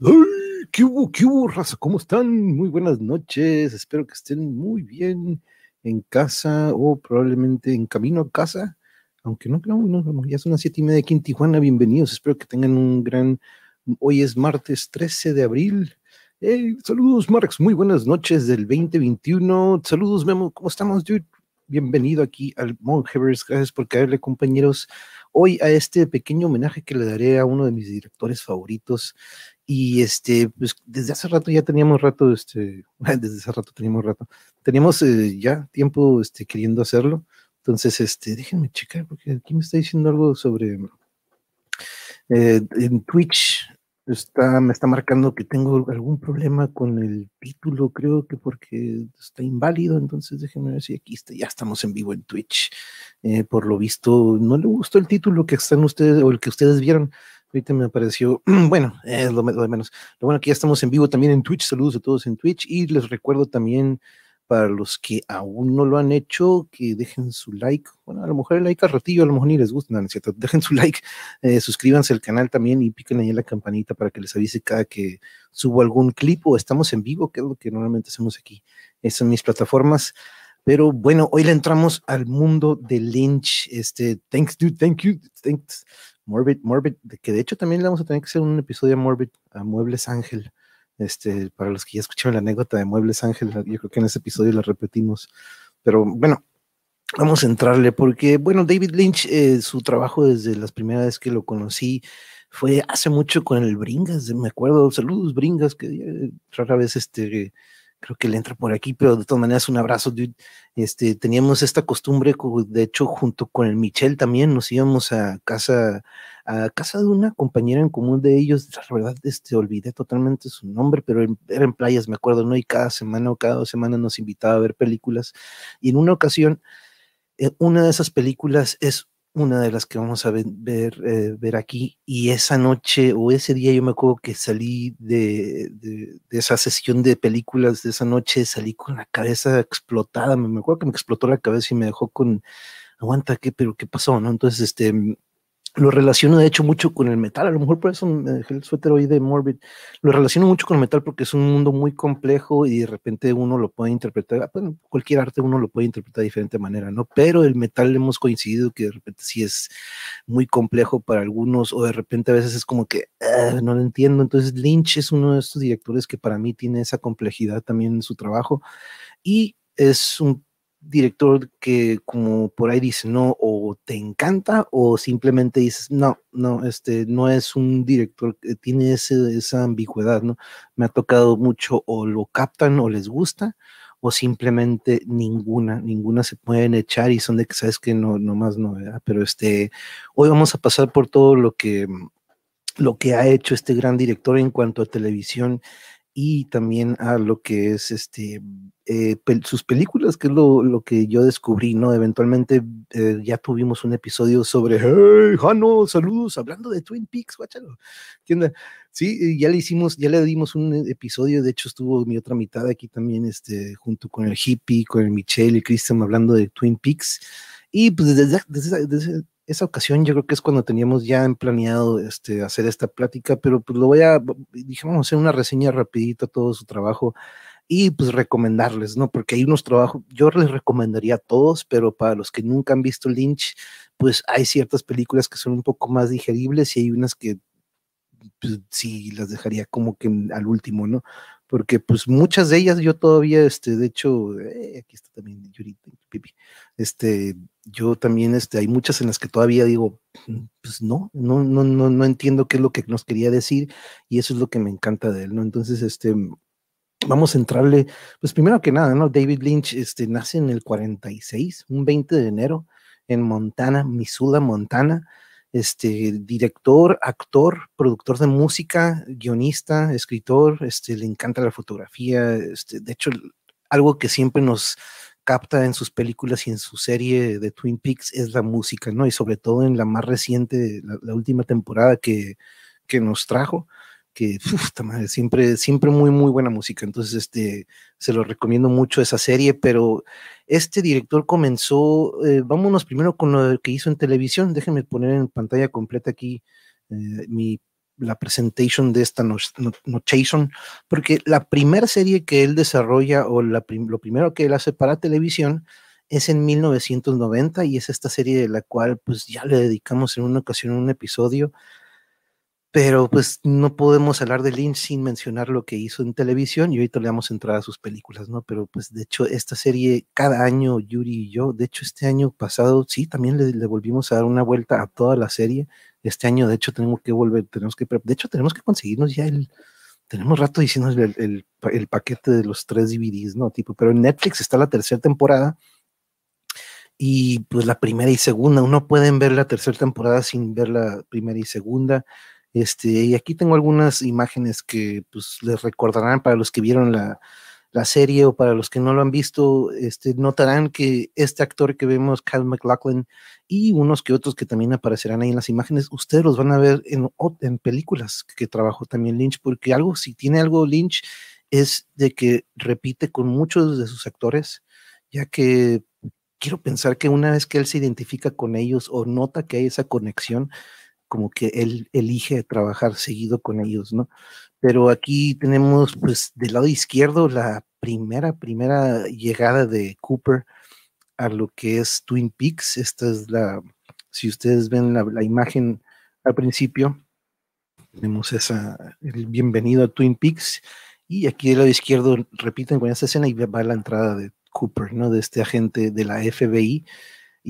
¡Ay! ¿Qué hubo, qué hubo, raza? ¿Cómo están? Muy buenas noches. Espero que estén muy bien en casa o probablemente en camino a casa. Aunque no creo, ya son las siete y media aquí en Tijuana. Bienvenidos. Espero que tengan un gran. Hoy es martes 13 de abril. Hey, saludos, Marx. Muy buenas noches del 2021. Saludos, Memo. ¿Cómo estamos? Bienvenido aquí al Monhevers. Gracias por caerle, compañeros, hoy a este pequeño homenaje que le daré a uno de mis directores favoritos. Y este, pues desde hace rato ya teníamos rato, este, desde hace rato teníamos rato, teníamos eh, ya tiempo este, queriendo hacerlo. Entonces, este, déjenme checar, porque aquí me está diciendo algo sobre eh, en Twitch está, me está marcando que tengo algún problema con el título, creo que porque está inválido, entonces déjenme ver si aquí está, ya estamos en vivo en Twitch. Eh, por lo visto, no le gustó el título que están ustedes o el que ustedes vieron. Ahorita me apareció, bueno, es lo, lo de menos. Lo bueno que ya estamos en vivo también en Twitch. Saludos a todos en Twitch y les recuerdo también para los que aún no lo han hecho, que dejen su like. Bueno, a lo mejor el like al ratillo, a lo mejor ni les gusta, no, es cierto. Dejen su like, eh, suscríbanse al canal también y piquen ahí en la campanita para que les avise cada que subo algún clip o estamos en vivo, que es lo que normalmente hacemos aquí. Esas son mis plataformas. Pero bueno, hoy le entramos al mundo de Lynch. Este, thanks, dude, thank you, thanks. Morbid, Morbid, que de hecho también le vamos a tener que hacer un episodio a Morbid, a Muebles Ángel. Este, para los que ya escucharon la anécdota de Muebles Ángel, yo creo que en ese episodio la repetimos. Pero bueno, vamos a entrarle porque, bueno, David Lynch, eh, su trabajo desde las primeras veces que lo conocí fue hace mucho con el Bringas, me acuerdo, saludos Bringas, que eh, rara vez este creo que le entra por aquí, pero de todas maneras un abrazo. Este, teníamos esta costumbre, de hecho, junto con el Michel también nos íbamos a casa, a casa de una compañera en común de ellos, la verdad, este, olvidé totalmente su nombre, pero era en playas, me acuerdo, ¿no? Y cada semana o cada dos semanas nos invitaba a ver películas, y en una ocasión, eh, una de esas películas es una de las que vamos a ver, ver, eh, aquí. Y esa noche o ese día yo me acuerdo que salí de, de, esa sesión de películas de esa noche, salí con la cabeza explotada. Me, acuerdo que me explotó la cabeza y me dejó con, aguanta, ¿qué? Pero ¿qué pasó? ¿No? Entonces, este, lo relaciono de hecho mucho con el metal, a lo mejor por eso me dejé el suéter hoy de Morbid, lo relaciono mucho con el metal porque es un mundo muy complejo y de repente uno lo puede interpretar, ah, bueno, cualquier arte uno lo puede interpretar de diferente manera, ¿no? Pero el metal hemos coincidido que de repente sí es muy complejo para algunos o de repente a veces es como que ah, no lo entiendo, entonces Lynch es uno de estos directores que para mí tiene esa complejidad también en su trabajo y es un director que como por ahí dice, no, o te encanta o simplemente dices, no, no, este no es un director que tiene ese, esa ambigüedad, ¿no? Me ha tocado mucho o lo captan o les gusta o simplemente ninguna, ninguna se pueden echar y son de que sabes que no, no más no, ¿verdad? Pero este, hoy vamos a pasar por todo lo que, lo que ha hecho este gran director en cuanto a televisión y también a lo que es este eh, sus películas, que es lo, lo, que yo descubrí, ¿no? Eventualmente eh, ya tuvimos un episodio sobre, hey, Jano, saludos, hablando de Twin Peaks, guáchalo. Sí, ya le hicimos, ya le dimos un episodio, de hecho estuvo mi otra mitad aquí también, este, junto con el hippie, con el Michelle y Christian hablando de Twin Peaks. Y pues desde, desde, desde esa ocasión yo creo que es cuando teníamos ya planeado este, hacer esta plática, pero pues lo voy a, dije, vamos hacer una reseña rapidita todo su trabajo y pues recomendarles, ¿no? Porque hay unos trabajos, yo les recomendaría a todos, pero para los que nunca han visto Lynch, pues hay ciertas películas que son un poco más digeribles y hay unas que pues, sí las dejaría como que al último, ¿no? Porque pues muchas de ellas yo todavía, este, de hecho, eh, aquí está también Yurita, Pipi, este, yo también, este, hay muchas en las que todavía digo, mm, pues no, no, no, no, no entiendo qué es lo que nos quería decir y eso es lo que me encanta de él, ¿no? Entonces, este, vamos a entrarle, pues primero que nada, ¿no? David Lynch, este, nace en el 46, un 20 de enero, en Montana, Missoula, Montana, este, director, actor, productor de música, guionista, escritor, este, le encanta la fotografía, este, de hecho, algo que siempre nos capta en sus películas y en su serie de Twin Peaks es la música, ¿no? Y sobre todo en la más reciente, la, última temporada que, que nos trajo, que madre, siempre, siempre muy, muy buena música. Entonces, este, se lo recomiendo mucho esa serie, pero este director comenzó, eh, vámonos primero con lo que hizo en televisión. Déjenme poner en pantalla completa aquí eh, mi, la presentation de esta notation, porque la primera serie que él desarrolla o la lo primero que él hace para televisión es en 1990 y es esta serie de la cual pues ya le dedicamos en una ocasión un episodio pero pues no podemos hablar de Lynch sin mencionar lo que hizo en televisión y ahorita le damos entrada a sus películas, ¿no? Pero pues de hecho esta serie cada año Yuri y yo, de hecho este año pasado sí, también le, volvimos a dar una vuelta a toda la serie. Este año de hecho tenemos que volver, tenemos que, de hecho tenemos que conseguirnos ya el, tenemos rato diciendo el, el, paquete de los tres DVDs, ¿no? Tipo, pero en Netflix está la tercera temporada y pues la primera y segunda, uno pueden ver la tercera temporada sin ver la primera y segunda este, y aquí tengo algunas imágenes que pues, les recordarán para los que vieron la, la, serie o para los que no lo han visto, este, notarán que este actor que vemos, Kyle McLaughlin, y unos que otros que también aparecerán ahí en las imágenes, ustedes los van a ver en, en películas que trabajó también Lynch, porque algo, si tiene algo Lynch, es de que repite con muchos de sus actores, ya que quiero pensar que una vez que él se identifica con ellos o nota que hay esa conexión, como que él elige trabajar seguido con ellos, ¿no? Pero aquí tenemos, pues, del lado izquierdo la primera, primera llegada de Cooper a lo que es Twin Peaks. Esta es la, si ustedes ven la, imagen al principio, tenemos esa, el bienvenido a Twin Peaks. Y aquí del lado izquierdo repiten con esta escena y va la entrada de Cooper, ¿no? De este agente de la FBI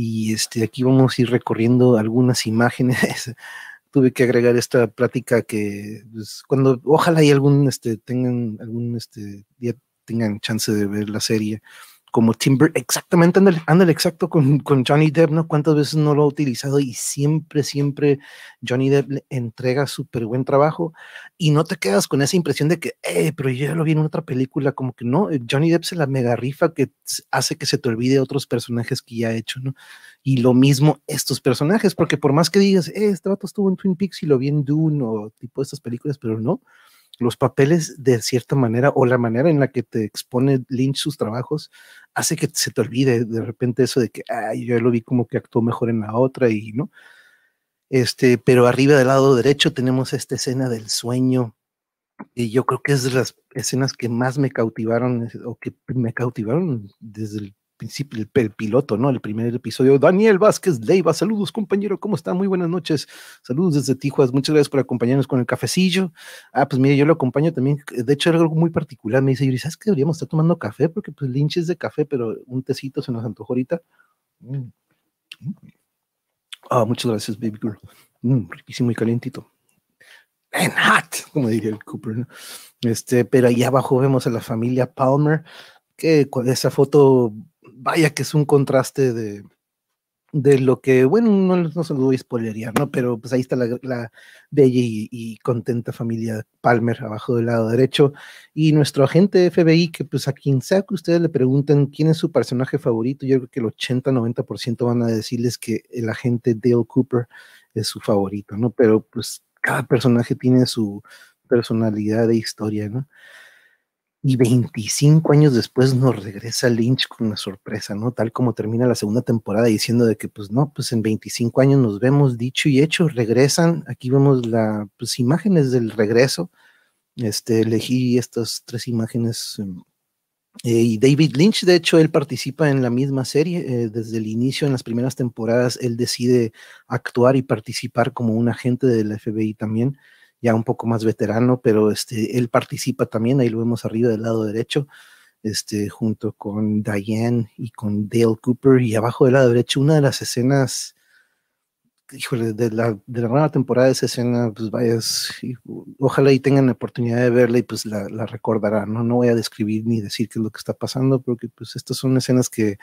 y este, aquí vamos a ir recorriendo algunas imágenes. Tuve que agregar esta plática que pues, cuando ojalá y algún este, tengan algún este, día tengan chance de ver la serie como Timber, exactamente, anda el exacto con, con, Johnny Depp, ¿no? ¿Cuántas veces no lo ha utilizado? Y siempre, siempre Johnny Depp le entrega súper buen trabajo y no te quedas con esa impresión de que, eh, pero yo ya lo vi en otra película, como que no, eh, Johnny Depp se la mega rifa que hace que se te olvide otros personajes que ya ha hecho, ¿no? Y lo mismo estos personajes, porque por más que digas, eh, este vato estuvo en Twin Peaks y lo vi en Dune o tipo estas películas, pero no, los papeles de cierta manera o la manera en la que te expone Lynch sus trabajos hace que se te olvide de repente eso de que ay, yo lo vi como que actuó mejor en la otra y no. Este, pero arriba del lado derecho tenemos esta escena del sueño y yo creo que es de las escenas que más me cautivaron o que me cautivaron desde el principio, el, piloto, ¿no? El primer episodio. Daniel Vázquez Leiva, saludos compañero, ¿cómo está? Muy buenas noches. Saludos desde Tijuas, muchas gracias por acompañarnos con el cafecillo. Ah, pues mire, yo lo acompaño también, de hecho era algo muy particular, me dice, Yuri, ¿sabes que deberíamos estar tomando café? Porque pues Lynch es de café, pero un tecito se nos antojó ahorita. Mm. Ah, muchas gracias, baby girl. Mm, riquísimo y calientito. En hot, como diría el Cooper, ¿no? Este, pero ahí abajo vemos a la familia Palmer, que esa foto vaya que es un contraste de, de lo que, bueno, no, no se lo voy a spoilerear, ¿no? Pero pues ahí está la, la bella y, contenta familia Palmer abajo del lado derecho y nuestro agente FBI que pues a quien sea que ustedes le pregunten quién es su personaje favorito, yo creo que el 80-90% van a decirles que el agente Dale Cooper es su favorito, ¿no? Pero pues cada personaje tiene su personalidad e historia, ¿no? Y 25 años después nos regresa Lynch con una sorpresa, ¿no? Tal como termina la segunda temporada diciendo de que, pues no, pues en 25 años nos vemos dicho y hecho, regresan. Aquí vemos las pues, imágenes del regreso. Este, elegí estas tres imágenes. Em, eh, y David Lynch, de hecho, él participa en la misma serie. Eh, desde el inicio, en las primeras temporadas, él decide actuar y participar como un agente del FBI también ya un poco más veterano, pero este, él participa también, ahí lo vemos arriba del lado derecho, este, junto con Diane y con Dale Cooper, y abajo del lado derecho, una de las escenas, híjole, de la, de la nueva temporada esa escena, pues vaya, ojalá y tengan la oportunidad de verla y pues la, la recordarán, ¿no? No voy a describir ni decir qué es lo que está pasando, porque pues estas son escenas que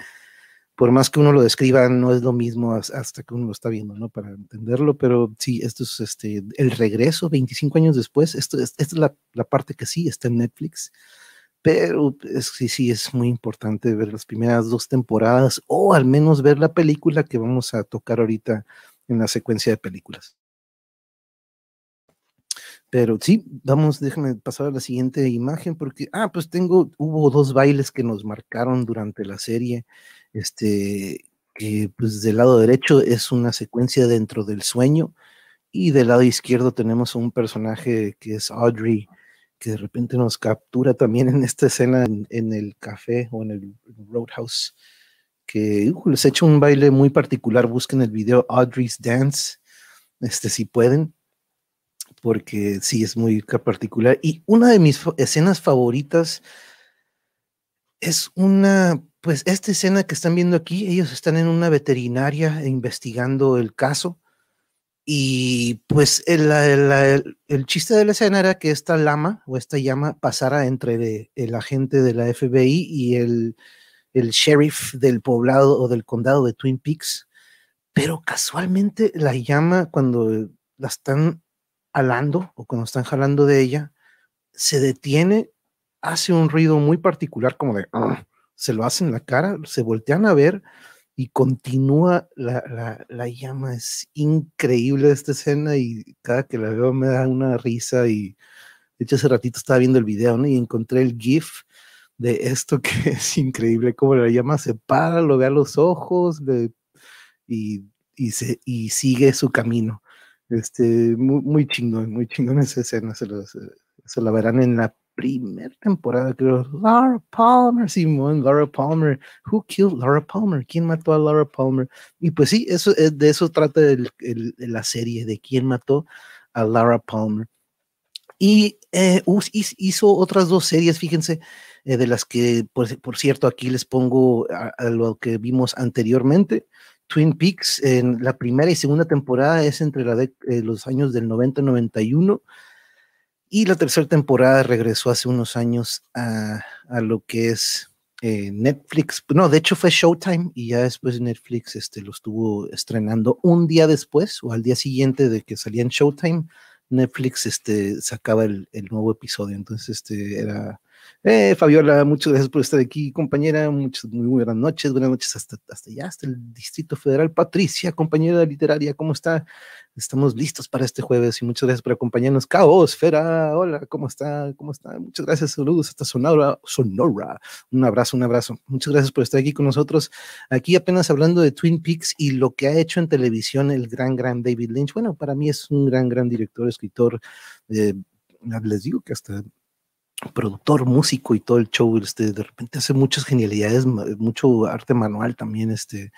por más que uno lo describa, no es lo mismo hasta que uno lo está viendo, ¿no? Para entenderlo, pero sí, esto es este, el regreso 25 años después, esto, esta es la, parte que sí está en Netflix, pero sí, sí, es muy importante ver las primeras dos temporadas o al menos ver la película que vamos a tocar ahorita en la secuencia de películas. Pero sí, vamos, déjame pasar a la siguiente imagen porque, ah, pues tengo, hubo dos bailes que nos marcaron durante la serie este, que pues del lado derecho es una secuencia dentro del sueño Y del lado izquierdo tenemos un personaje que es Audrey, que de repente nos captura también en esta escena en, el café o en el Roadhouse, que les he hecho un baile muy particular. Busquen el video Audrey's Dance, este, si pueden, porque sí es muy particular. Y una de mis escenas favoritas es una, pues esta escena que están viendo aquí, ellos están en una veterinaria investigando el caso y pues el, el, chiste de la escena era que esta lama o esta llama pasara entre el agente de la FBI y el, el sheriff del poblado o del condado de Twin Peaks. Pero casualmente la llama cuando la están alando o cuando están jalando de ella, se detiene, hace un ruido muy particular como de, ah", se lo hacen en la cara, se voltean a ver y continúa la, llama. Es increíble esta escena y cada que la veo me da una risa y de hecho hace ratito estaba viendo el video ¿no? y encontré el GIF de esto que es increíble, como la llama se para, lo ve a los ojos y, y, se, y sigue su camino. Este, muy, muy chingón, muy chingón esa escena, se, se la verán en la primera temporada, creo, Laura Palmer, Simón, Laura Palmer, who killed Laura Palmer, quién mató a Laura Palmer, y pues sí, eso, eh, de eso trata la serie, de quién mató a Laura Palmer. Y eh, hizo otras dos series, fíjense, eh, de las que, por, por, cierto, aquí les pongo lo que vimos anteriormente. Twin Peaks en la primera y segunda temporada es entre la de, los años del 90 y 91 y la tercera temporada regresó hace unos años a, lo que es eh, Netflix. No, de hecho fue Showtime y ya después Netflix este, lo estuvo estrenando un día después o al día siguiente de que salía en Showtime. Netflix este, sacaba el, el nuevo episodio. Entonces, este era eh, Fabiola, muchas gracias por estar aquí, compañera. Muchas, muy buenas noches, buenas noches hasta, hasta allá, hasta el Distrito Federal. Patricia, compañera literaria, ¿cómo está? Estamos listos para este jueves y muchas gracias por acompañarnos. Caos, Fera, hola, ¿cómo está? ¿Cómo está? Muchas gracias, saludos hasta Sonora, Sonora. Un abrazo, un abrazo. Muchas gracias por estar aquí con nosotros. Aquí apenas hablando de Twin Peaks y lo que ha hecho en televisión el gran, gran David Lynch. Bueno, para mí es un gran, gran director, escritor. Eh, les digo que hasta productor, músico y todo el show, este, de repente hace muchas genialidades, mucho arte manual también, este.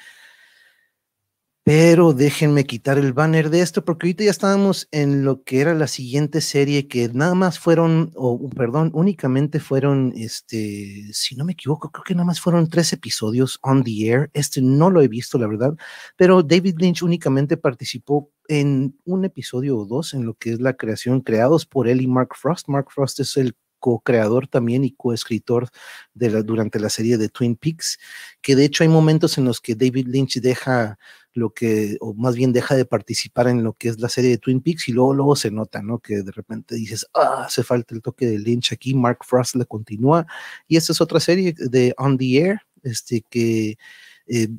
Pero déjenme quitar el banner de esto porque ahorita ya estábamos en lo que era la siguiente serie que nada más fueron, o perdón, únicamente fueron, este, si no me equivoco, creo que nada más fueron tres episodios on the air. Este no lo he visto, la verdad, pero David Lynch únicamente participó en un episodio o dos en lo que es la creación, creados por él y Mark Frost. Mark Frost es el co-creador también y co-escritor la, durante la serie de Twin Peaks, que de hecho hay momentos en los que David Lynch deja lo que, o más bien deja de participar en lo que es la serie de Twin Peaks y luego, luego se nota, ¿no? Que de repente dices, ah, hace falta el toque de Lynch aquí, Mark Frost le continúa. Y esta es otra serie de On the Air, este que eh,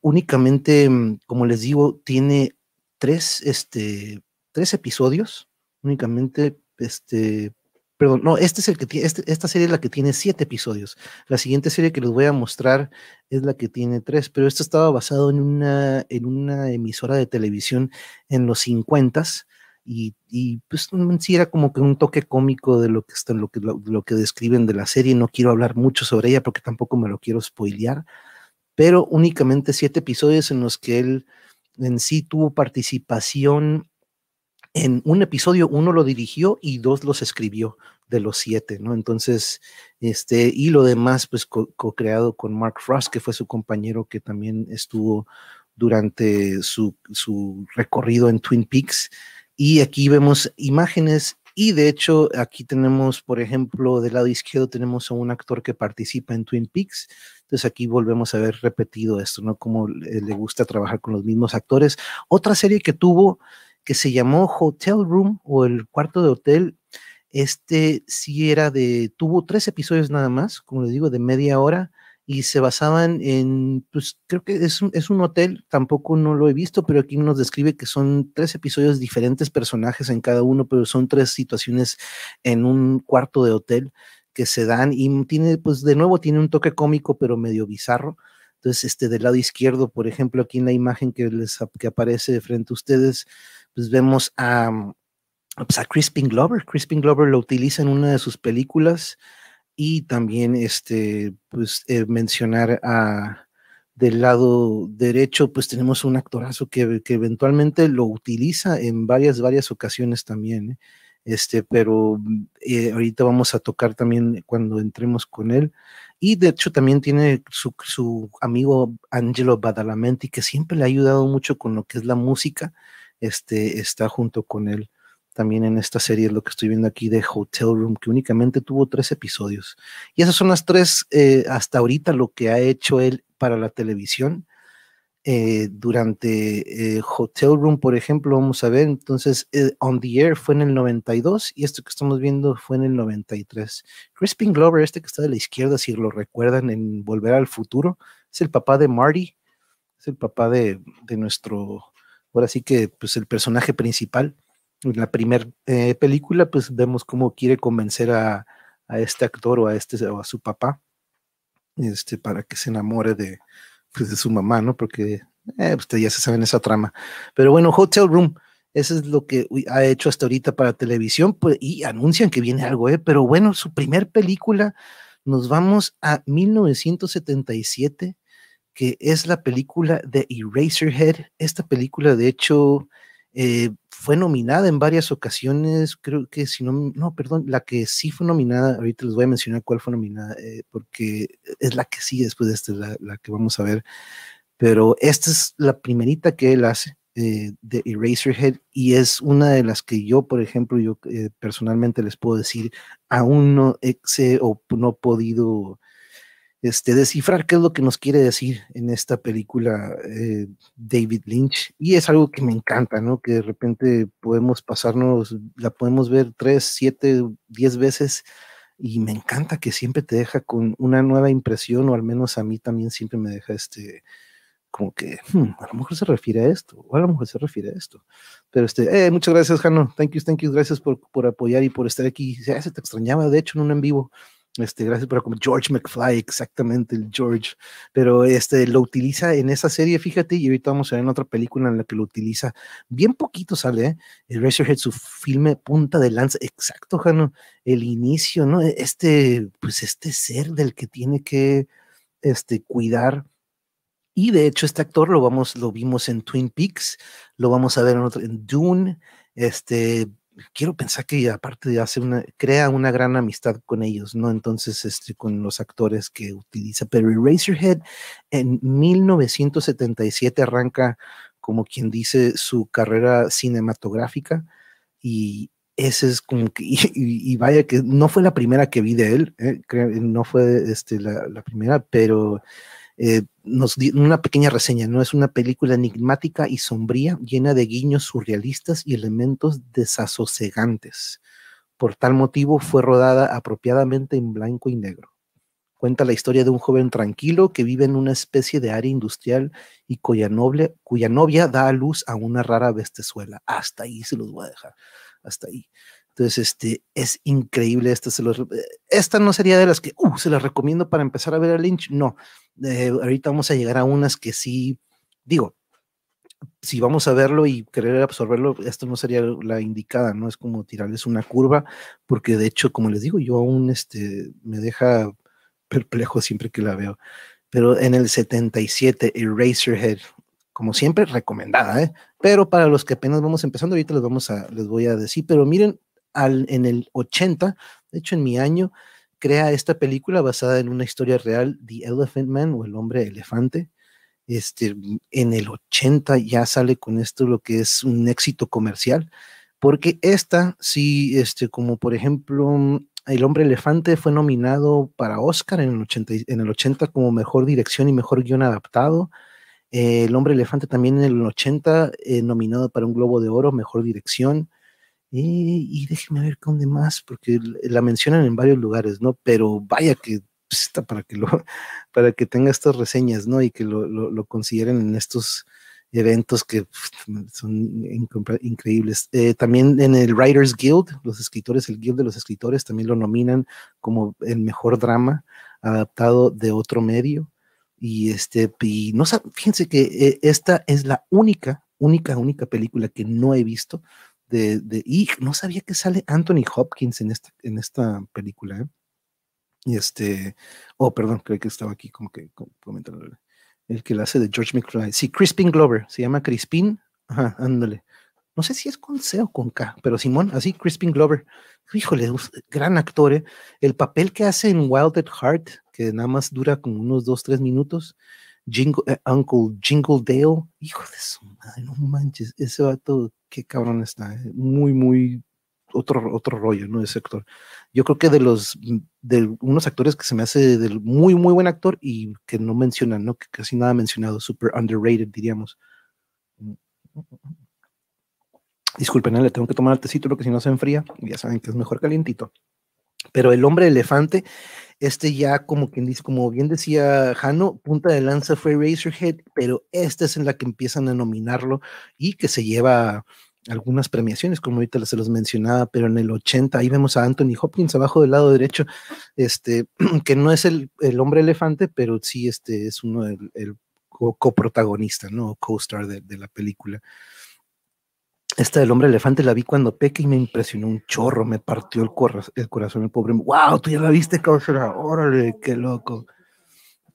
únicamente, mm, como les digo, tiene tres, este, tres episodios, únicamente, este, Perdón, no, este es el que tiene, este, esta serie es la que tiene siete episodios. La siguiente serie que les voy a mostrar es la que tiene tres, pero esto estaba basado en una, en una emisora de televisión en los 50 y, y pues sí era como que un toque cómico de lo que está, lo que, lo, que describen de la serie. No quiero hablar mucho sobre ella porque tampoco me lo quiero spoilear, pero únicamente siete episodios en los que él en sí tuvo participación en un episodio uno lo dirigió y dos los escribió de los siete, ¿no? Entonces, este, y lo demás, pues co-creado con Mark Frost, que fue su compañero que también estuvo durante su, su recorrido en Twin Peaks. Y aquí vemos imágenes y de hecho, aquí tenemos, por ejemplo, del lado izquierdo tenemos a un actor que participa en Twin Peaks. Entonces aquí volvemos a ver repetido esto, ¿no? Como le gusta trabajar con los mismos actores. Otra serie que tuvo que se llamó Hotel Room o el cuarto de hotel. Este sí era de, tuvo tres episodios nada más, como les digo, de media hora y se basaban en, pues creo que es un, es un hotel, tampoco no lo he visto, pero aquí nos describe que son tres episodios diferentes personajes en cada uno, pero son tres situaciones en un cuarto de hotel que se dan y tiene, pues de nuevo tiene un toque cómico, pero medio bizarro. Entonces, este del lado izquierdo, por ejemplo, aquí en la imagen que les que aparece frente a ustedes, pues vemos a, pues a Crispin Glover. Crispin Glover lo utiliza en una de sus películas y también este, pues, eh, mencionar a del lado derecho, pues tenemos un actorazo que, que eventualmente lo utiliza en varias, varias ocasiones también. ¿eh? Este, pero eh, ahorita vamos a tocar también cuando entremos con él. Y de hecho también tiene su, su amigo Angelo Badalamenti, que siempre le ha ayudado mucho con lo que es la música. Este, está junto con él también en esta serie, lo que estoy viendo aquí de Hotel Room, que únicamente tuvo tres episodios. Y esas son las tres, eh, hasta ahorita, lo que ha hecho él para la televisión. Eh, durante eh, Hotel Room, por ejemplo, vamos a ver, entonces On the Air fue en el 92 y esto que estamos viendo fue en el 93. Crispin Glover, este que está de la izquierda, si lo recuerdan en Volver al Futuro, es el papá de Marty, es el papá de, de nuestro, ahora sí que, pues el personaje principal en la primera eh, película, pues vemos cómo quiere convencer a, este actor o a, este, o a su papá este, para que se enamore de, pues, de su mamá, ¿no? Porque eh, ustedes ya se saben esa trama. Pero bueno, Hotel Room, eso es lo que ha hecho hasta ahorita para televisión pues, y anuncian que viene algo, ¿eh? Pero bueno, su primer película, nos vamos a 1977, que es la película de Eraserhead. Esta película, de hecho, eh, fue nominada en varias ocasiones, creo que si no, no, perdón, la que sí fue nominada, ahorita les voy a mencionar cuál fue nominada, eh, porque es la que sí después de esta, la, la, que vamos a ver, pero esta es la primerita que él hace eh, de Eraserhead y es una de las que yo, por ejemplo, yo personalmente les puedo decir, aún no sé o no he podido este, descifrar qué es lo que nos quiere decir en esta película eh, David Lynch. Y es algo que me encanta, ¿no? Que de repente podemos pasarnos, la podemos ver tres, siete, diez veces y me encanta que siempre te deja con una nueva impresión, o al menos a mí también siempre me deja este, como que hmm, a lo mejor se refiere a esto, o a lo mejor se refiere a esto. Pero este, eh, muchas gracias, Jano. Thank you, thank you. Gracias por, por apoyar y por estar aquí. Ya se te extrañaba, de hecho, en un en vivo. Este, gracias por George McFly, exactamente el George, pero este lo utiliza en esa serie, fíjate, y ahorita vamos a ver en otra película en la que lo utiliza. Bien poquito sale, ¿eh? El Razorhead, su filme punta de lanza, exacto, Jano, el inicio, ¿no? Este, pues este ser del que tiene que este, cuidar. Y de hecho, este actor lo vamos, lo vimos en Twin Peaks, lo vamos a ver en, otro, en Dune, este, quiero pensar que aparte de hacer una, crea una gran amistad con ellos, ¿no? Entonces, este, con los actores que utiliza. Pero Eraserhead en 1977 arranca, como quien dice, su carrera cinematográfica y ese es como que, y, vaya que no fue la primera que vi de él, ¿eh? no fue este, la, la primera, pero eh, nos una pequeña reseña, ¿no? Es una película enigmática y sombría, llena de guiños surrealistas y elementos desasosegantes. Por tal motivo fue rodada apropiadamente en blanco y negro. Cuenta la historia de un joven tranquilo que vive en una especie de área industrial y cuya, noble, cuya novia da a luz a una rara bestezuela. Hasta ahí se los voy a dejar. Hasta ahí. Entonces, este, es increíble. Esta, se los, esta no sería de las que uh, se las recomiendo para empezar a ver a Lynch. No, eh, ahorita vamos a llegar a unas que sí, digo, si vamos a verlo y querer absorberlo, esto no sería la indicada, ¿no? Es como tirarles una curva, porque de hecho, como les digo, yo aún este, me deja perplejo siempre que la veo. Pero en el 77, Eraserhead, como siempre, recomendada, ¿eh? Pero para los que apenas vamos empezando, ahorita les, vamos a, les voy a decir, pero miren, en el 80, de hecho en mi año, crea esta película basada en una historia real, The Elephant Man o El hombre elefante. Este, en el 80 ya sale con esto lo que es un éxito comercial, porque esta sí, este, como por ejemplo, El hombre elefante fue nominado para Oscar en el 80, en el 80 como mejor dirección y mejor guion adaptado. el hombre elefante también en el 80 eh, nominado para un Globo de Oro, mejor dirección. Y, déjenme ver dónde más, porque la mencionan en varios lugares, ¿no? Pero vaya que pues, está para que lo, para que tenga estas reseñas, ¿no? Y que lo, lo, consideren en estos eventos que son increíbles. Eh, también en el Writers Guild, los escritores, el Guild de los Escritores, también lo nominan como el mejor drama adaptado de otro medio. Y este, y no fíjense que eh, esta es la única única, única película que no he visto de, de y no sabía que sale Anthony Hopkins en esta, en esta película, ¿eh? Y este, oh, perdón, creo que estaba aquí como que comentando el que la hace de George McFly. Sí, Crispin Glover, se llama Crispin, ajá, ándale. No sé si es con C o con K, pero Simón, así, Crispin Glover. Híjole, gran actor, ¿eh? El papel que hace en Wild at Heart, que nada más dura como unos dos, tres minutos, Jingle, eh, Uncle Jingle Dale, hijo de su madre, no manches, ese vato, qué cabrón está, eh, muy, muy otro, otro rollo, ¿no? Ese actor. Yo creo que de los, de unos actores que se me hace del muy, muy buen actor y que no mencionan, ¿no? Que casi nada mencionado, super underrated, diríamos. Disculpen, ¿eh? le tengo que tomar el tecito porque si no se enfría, ya saben que es mejor calientito. Pero el hombre elefante, este ya como quien dice, como bien decía Jano, punta de lanza fue Razorhead, pero esta es en la que empiezan a nominarlo y que se lleva algunas premiaciones, como ahorita se los mencionaba, pero en el 80 ahí vemos a Anthony Hopkins abajo del lado derecho, este, que no es el, hombre elefante, pero sí este es uno del el coprotagonista, ¿no? Co-star de, la película. Esta del hombre elefante la vi cuando peque y me impresionó un chorro, me partió el, el corazón el pobre. ¡Wow! ¿Tú ya la viste, cabrón? ¡Órale! ¡Qué loco!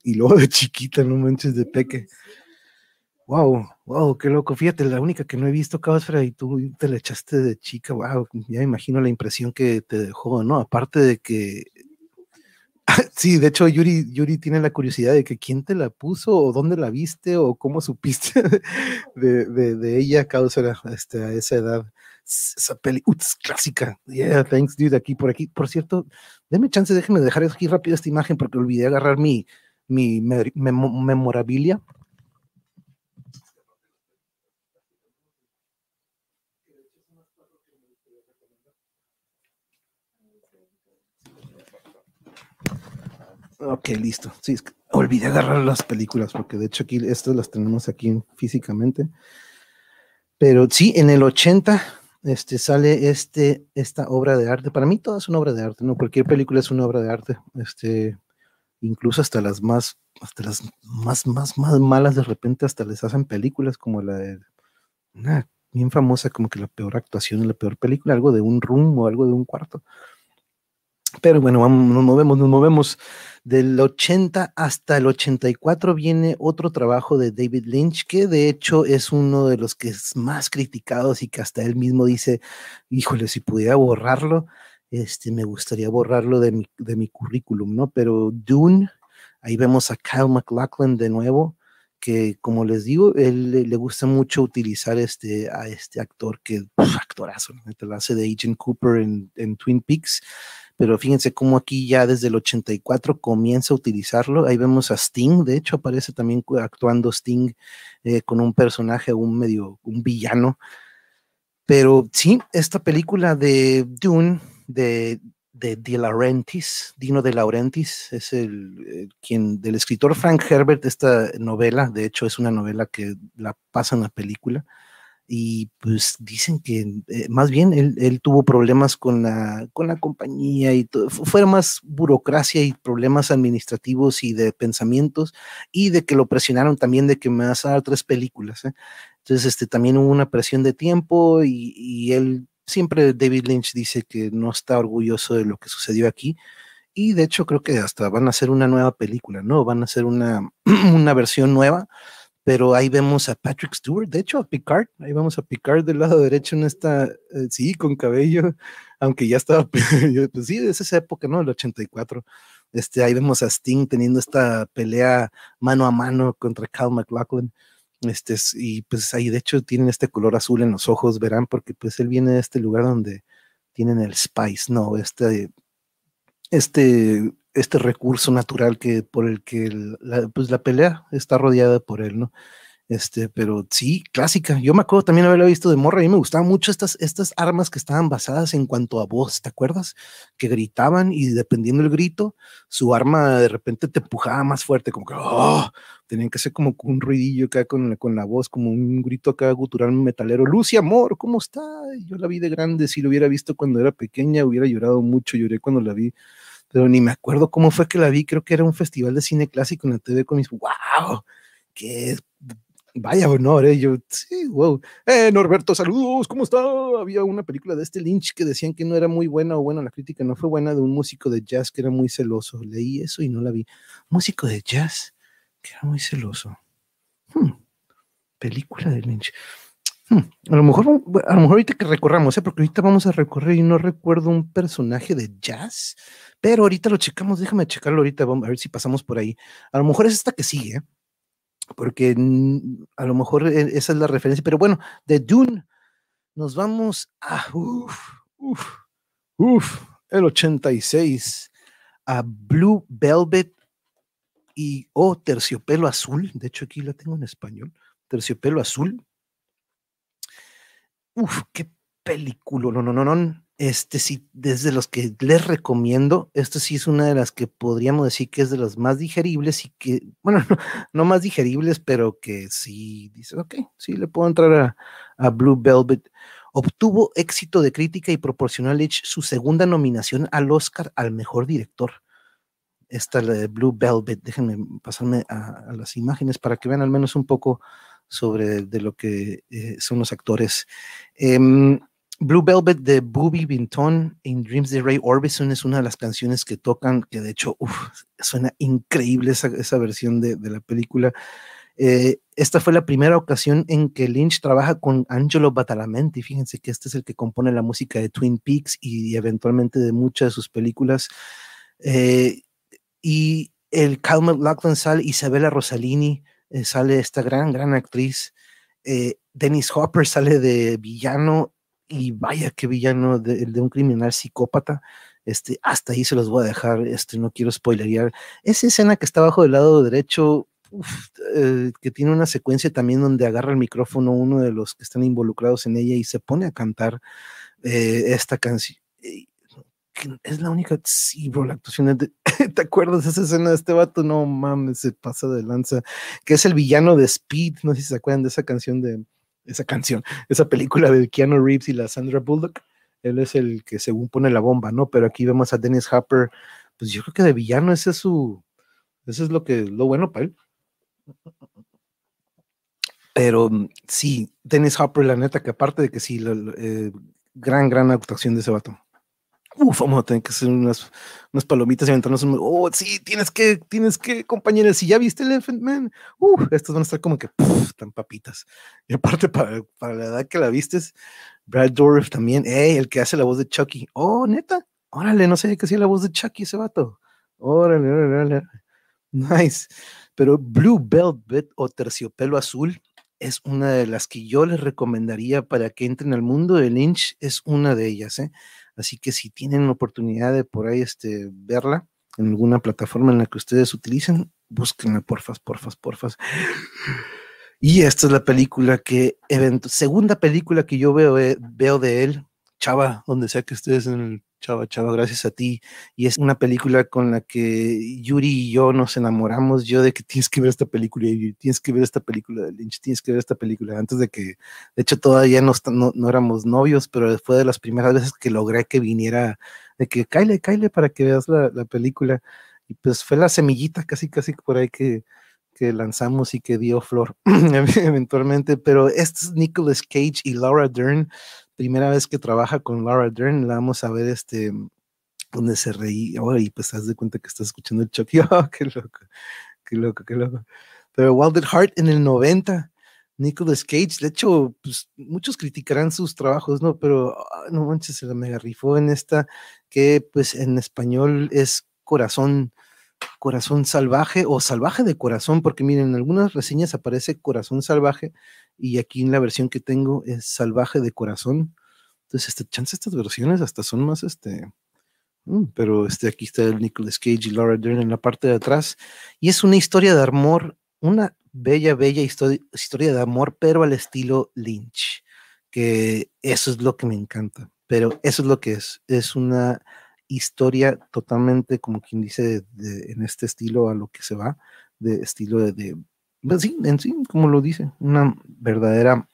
Y luego de chiquita, no manches, de peque. ¡Wow! ¡Wow! ¡Qué loco! Fíjate, la única que no he visto, Cabasfera, y tú te la echaste de chica. ¡Wow! Ya me imagino la impresión que te dejó, ¿no? Aparte de que Sí, de hecho Yuri, Yuri tiene la curiosidad de que quién te la puso o dónde la viste o cómo supiste de, de, de ella causa este, a esa edad. Esa peli, uts, clásica. Yeah, thanks, dude, aquí por aquí. Por cierto, déme chance, déjeme dejar aquí rápido esta imagen porque olvidé agarrar mi, mi memorabilia. Ok, listo. Olvidé agarrar las películas porque de hecho aquí estas las tenemos aquí físicamente. Pero sí, en el 80 este, sale este, esta obra de arte. Para mí toda es una obra de arte, ¿no? Cualquier película es una obra de arte. Este, incluso hasta las más, hasta las más, más, más malas de repente hasta les hacen películas como la de una bien famosa, como que la peor actuación en la peor película, algo de un room o algo de un cuarto. Pero bueno, vamos, nos movemos, nos movemos. Del 80 hasta el 84 viene otro trabajo de David Lynch, que de hecho es uno de los que es más criticados y que hasta él mismo dice, híjole, si pudiera borrarlo, este, me gustaría borrarlo de mi, de mi currículum, ¿no? Pero Dune, ahí vemos a Kyle MacLachlan de nuevo, que como les digo, él le, gusta mucho utilizar este, a este actor que, actorazo, lo hace de Agent Cooper en, en Twin Peaks pero fíjense cómo aquí ya desde el 84 comienza a utilizarlo. Ahí vemos a Sting, de hecho aparece también actuando Sting eh, con un personaje, un medio, un villano. Pero sí, esta película de Dune, de, de, de Laurentiis, Dino de Laurentiis, es el, eh, quien, del escritor Frank Herbert, esta novela, de hecho es una novela que la pasa en la película y pues dicen que eh, más bien él, tuvo problemas con la, con la compañía y todo, fue más burocracia y problemas administrativos y de pensamientos y de que lo presionaron también de que me vas a dar tres películas. ¿eh? Entonces este, también hubo una presión de tiempo y, y él siempre, David Lynch dice que no está orgulloso de lo que sucedió aquí. Y de hecho creo que hasta van a hacer una nueva película, ¿no? Van a hacer una, una versión nueva pero ahí vemos a Patrick Stewart, de hecho a Picard, ahí vamos a Picard del lado derecho en esta, eh, sí, con cabello, aunque ya estaba, pues sí, es esa época, ¿no? El 84. Este, ahí vemos a Sting teniendo esta pelea mano a mano contra Cal McLaughlin. Este, y pues ahí de hecho tienen este color azul en los ojos, verán, porque pues él viene de este lugar donde tienen el spice, no, este, este este recurso natural que por el que la, pues la pelea está rodeada por él, ¿no? Este, pero sí, clásica. Yo me acuerdo también haberla visto de morra. Mí me gustaban mucho estas, estas armas que estaban basadas en cuanto a voz, ¿te acuerdas? Que gritaban y dependiendo del grito, su arma de repente te empujaba más fuerte, como que oh, tenían que hacer como un ruidillo acá con, con la voz, como un grito acá gutural metalero. Lucy, amor, ¿cómo está? Yo la vi de grande. Si lo hubiera visto cuando era pequeña, hubiera llorado mucho. Lloré cuando la vi pero ni me acuerdo cómo fue que la vi, creo que era un festival de cine clásico en la TV con mis, wow, qué Vaya honor, ¿eh? Yo, sí, wow. Eh, Norberto, saludos, ¿cómo está? Había una película de este Lynch que decían que no era muy buena, o bueno, la crítica no fue buena, de un músico de jazz que era muy celoso. Leí eso y no la vi. Músico de jazz que era muy celoso. Hmm. Película de Lynch. Hmm. A lo mejor, a lo mejor ahorita que recorramos, ¿eh? porque ahorita vamos a recorrer y no recuerdo un personaje de jazz, pero ahorita lo checamos, déjame checarlo ahorita, vamos a ver si pasamos por ahí. A lo mejor es esta que sigue, porque a lo mejor e, esa es la referencia, pero bueno, de Dune nos vamos a, uff, uff, uff, el 86, a Blue Velvet y, oh, terciopelo azul, de hecho aquí la tengo en español, terciopelo azul. Uf, qué película, no, no, no, no, este sí, desde los que les recomiendo, esto sí es una de las que podríamos decir que es de las más digeribles y que, bueno, no, más digeribles, pero que sí, dice, ok, sí le puedo entrar a, Blue Velvet. Obtuvo éxito de crítica y proporcionó a su segunda nominación al Oscar al mejor director. Esta de Blue Velvet, déjenme pasarme a, las imágenes para que vean al menos un poco sobre de lo que eh, son los actores. Em, Blue Velvet de Booby Binton en Dreams de Ray Orbison es una de las canciones que tocan, que de hecho suena increíble esa, versión de, la película. Eh, esta fue la primera ocasión en que Lynch trabaja con Angelo Badalamenti. Fíjense que este es el que compone la música de Twin Peaks y, eventualmente de muchas de sus películas. Eh, y el Calmer Lachlan sale, Isabella Rossellini, eh, sale esta gran, gran actriz. Dennis Hopper sale de villano y vaya qué villano de, de, un criminal psicópata. Este, hasta ahí se los voy a dejar, este, no quiero spoilerear. Esa escena que está abajo del lado derecho, eh, que tiene una secuencia también donde agarra el micrófono uno de los que están involucrados en ella y se pone a cantar eh, esta canción. Es la única, sí, bro, la actuación de, ¿te acuerdas de esa escena de este vato? No mames, se pasa de lanza, que es el villano de Speed, no sé si se acuerdan de esa canción de, esa canción, esa película de Keanu Reeves y la Sandra Bullock. Él es el que según pone la bomba, ¿no? Pero aquí vemos a Dennis Hopper, pues yo creo que de villano ese es su, eso es lo que, lo bueno para él. Pero mm, sí, Dennis Hopper, la neta, que aparte de que sí, eh, gran, gran actuación de ese vato. Uf, vamos a tener que hacer unas, unas palomitas y aventarnos un. Oh, sí, tienes que, tienes que, compañeros. Si ya viste Elephant Man, uf, estos van a estar como que tan papitas. Y aparte, para, para, la edad que la vistes, Brad Dourif también, hey, el que hace la voz de Chucky. Oh, neta, órale, no sé qué hacía la voz de Chucky ese vato. Órale, órale, órale. Nice. Pero Blue Velvet o Terciopelo Azul es una de las que yo les recomendaría para que entren al mundo de Lynch, es una de ellas, ¿eh? Así que si tienen oportunidad de por ahí este, verla en alguna plataforma en la que ustedes utilicen, búsquenla, porfas, porfas, porfas. Y esta es la película que, segunda película que yo veo, eh, veo de él, Chava, donde sea que estés en el Chava, Chava, gracias a ti. Y es una película con la que Yuri y yo nos enamoramos. Yo de que tienes que ver esta película, y tienes que ver esta película de Lynch, tienes que ver esta película. Antes de que, de hecho, todavía no, no, éramos novios, pero fue de las primeras veces que logré que viniera, de que Kyle, Kyle, para que veas la, la película. Y pues fue la semillita casi, casi por ahí que, que lanzamos y que dio flor eventualmente. Pero este es Nicolas Cage y Laura Dern primera vez que trabaja con Laura Dern, la vamos a ver este, donde se reí, oh, y pues haz de cuenta que estás escuchando el Chucky, oh, qué loco, qué loco, qué loco. Pero Wilded Heart en el 90, Nicolas Cage, de hecho, pues muchos criticarán sus trabajos, ¿no? Pero ah, no manches, se la mega rifó en esta, que pues en español es Corazón, Corazón Salvaje o Salvaje de Corazón, porque miren, en algunas reseñas aparece Corazón Salvaje y aquí en la versión que tengo es Salvaje de Corazón. Entonces, este, chance estas versiones hasta son más, este, mm, pero este, aquí está el Nicolas Cage y Laura Dern en la parte de atrás. Y es una historia de amor, una bella, bella historia, historia de amor, pero al estilo Lynch, que eso es lo que me encanta. Pero eso es lo que es. Es una historia totalmente, como quien dice, en este estilo a lo que se va, de estilo de, pues sí, en sí, como lo dice, una verdadera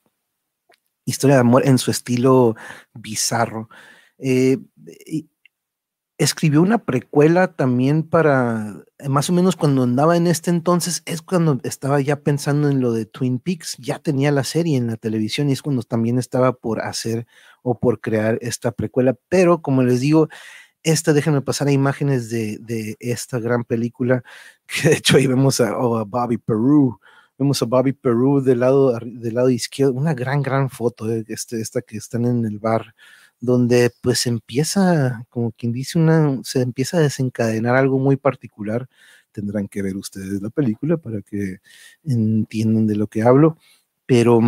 historia de amor en su estilo bizarro. Eh, escribió una precuela también para, eh, más o menos cuando andaba en este entonces, es cuando estaba ya pensando en lo de Twin Peaks, ya tenía la serie en la televisión y es cuando también estaba por hacer o por crear esta precuela, pero como les digo, esta, déjenme pasar a imágenes de, de esta gran película, que de hecho ahí vemos a, oh, a Bobby Peru, vemos a Bobby Peru del lado, del lado izquierdo, una gran, gran foto, eh, este, esta que están en el bar donde pues empieza, como quien dice, una, se empieza a desencadenar algo muy particular. Tendrán que ver ustedes la película para que entiendan de lo que hablo, pero,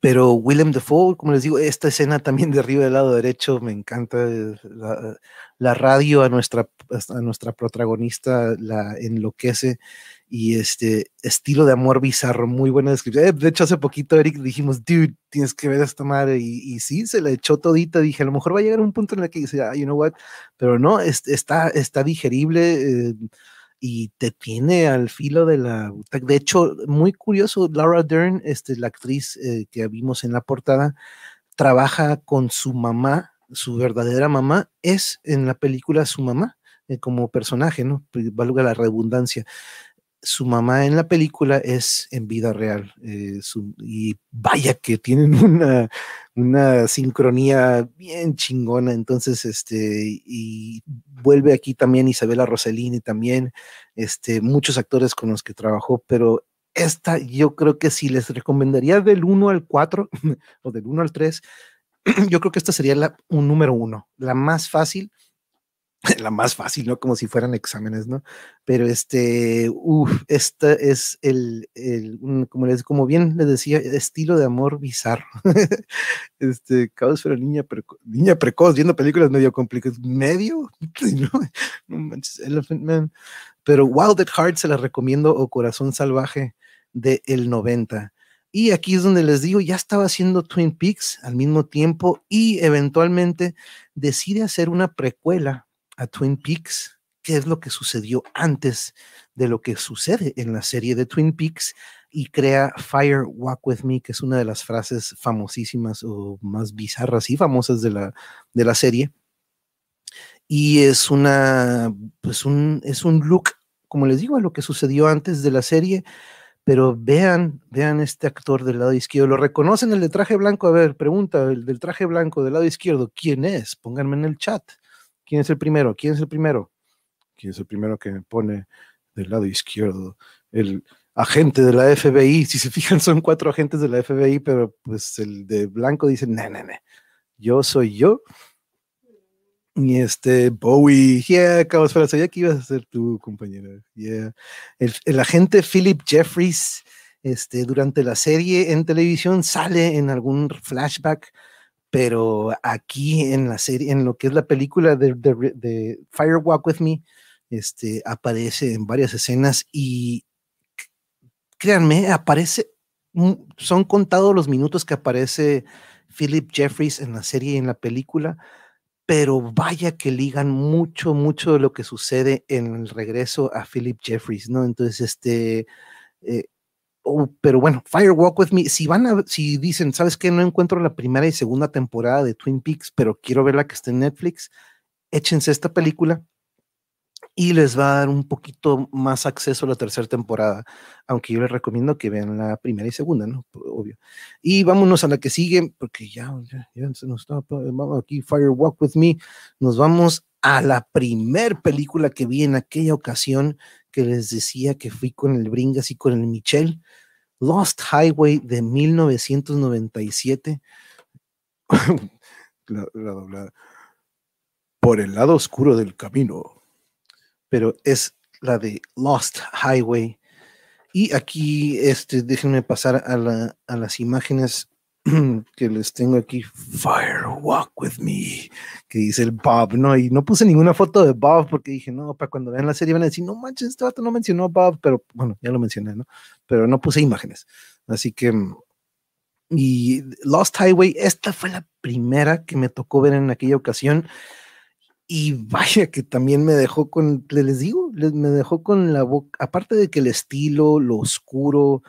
pero Willem Dafoe, como les digo, esta escena también de arriba del lado derecho me encanta, la, la radio a nuestra, a nuestra protagonista la enloquece y este estilo de amor bizarro, muy buena descripción. Eh, de hecho, hace poquito, Eric, dijimos, dude, tienes que ver a esta madre. Y, y, sí, se la echó todita. Dije, a lo mejor va a llegar un punto en el que dice, ah, you know what, pero no, es, está, está digerible. Eh, y te tiene al filo de la De hecho, muy curioso, Laura Dern, este, la actriz eh, que vimos en la portada, trabaja con su mamá, su verdadera mamá, es en la película su mamá eh, como personaje, ¿no? Valga la redundancia su mamá en la película es en vida real. Eh, y vaya que tienen una, una sincronía bien chingona. Entonces, este, y vuelve aquí también Isabela Rossellini, también este, muchos actores con los que trabajó, pero esta yo creo que si les recomendaría del 1 al 4 o del 1 al 3, yo creo que esta sería la, un número uno, la más fácil la más fácil, ¿no? Como si fueran exámenes, ¿no? Pero este, uff, esta es el, el como les, como bien les decía, estilo de amor bizarro. este, caos pero niña, preco niña precoz, viendo películas medio complicadas, medio, no, no manches, Elephant Man. Pero Wild at Heart se la recomiendo o Corazón Salvaje de el 90. Y aquí es donde les digo, ya estaba haciendo Twin Peaks al mismo tiempo y eventualmente decide hacer una precuela a Twin Peaks, qué es lo que sucedió antes de lo que sucede en la serie de Twin Peaks y crea Fire Walk With Me, que es una de las frases famosísimas o más bizarras y famosas de la, de la serie. Y es una, pues un, es un look, como les digo, a lo que sucedió antes de la serie, pero vean, vean este actor del lado izquierdo, lo reconocen el de traje blanco, a ver, pregunta, el del traje blanco del lado izquierdo, ¿quién es? Pónganme en el chat. ¿Quién es el primero? ¿Quién es el primero? ¿Quién es el primero que me pone del lado izquierdo? El agente de la FBI. Si se fijan, son cuatro agentes de la FBI, pero pues el de blanco dice, no, no, no, yo soy yo. Y este Bowie, yeah, cabos, pero sabía que ibas a ser tu compañera. Yeah. El, el, agente Philip Jeffries, este, durante la serie en televisión, sale en algún flashback pero aquí en la serie, en lo que es la película de, de, Fire Walk With Me, este, aparece en varias escenas y créanme, aparece, son contados los minutos que aparece Philip Jeffries en la serie y en la película, pero vaya que ligan mucho, mucho de lo que sucede en el regreso a Philip Jeffries, ¿no? Entonces, este, eh, Oh, pero bueno, Fire Walk With Me, si van a, si dicen, ¿sabes qué? No encuentro la primera y segunda temporada de Twin Peaks, pero quiero ver la que está en Netflix, échense esta película y les va a dar un poquito más acceso a la tercera temporada, aunque yo les recomiendo que vean la primera y segunda, ¿no? Obvio. Y vámonos a la que sigue, porque ya, ya, ya se nos está, vamos aquí, Fire Walk With Me, nos vamos a la primer película que vi en aquella ocasión que les decía que fui con el Bringas y con el Michel, Lost Highway de 1997. la, la Por el lado oscuro del camino. Pero es la de Lost Highway. Y aquí, este, déjenme pasar a las imágenes que les tengo aquí, Fire Walk With Me, que dice el Bob, ¿no? Y no puse ninguna foto de Bob porque dije, no, para cuando vean la serie van a decir, no manches, este vato no mencionó a Bob, pero bueno, ya lo mencioné, ¿no? Pero no puse imágenes. Así que, y Lost Highway, esta fue la primera que me tocó ver en aquella ocasión. Y vaya que también me dejó con, les digo, me dejó con la boca, aparte de que el estilo, lo oscuro,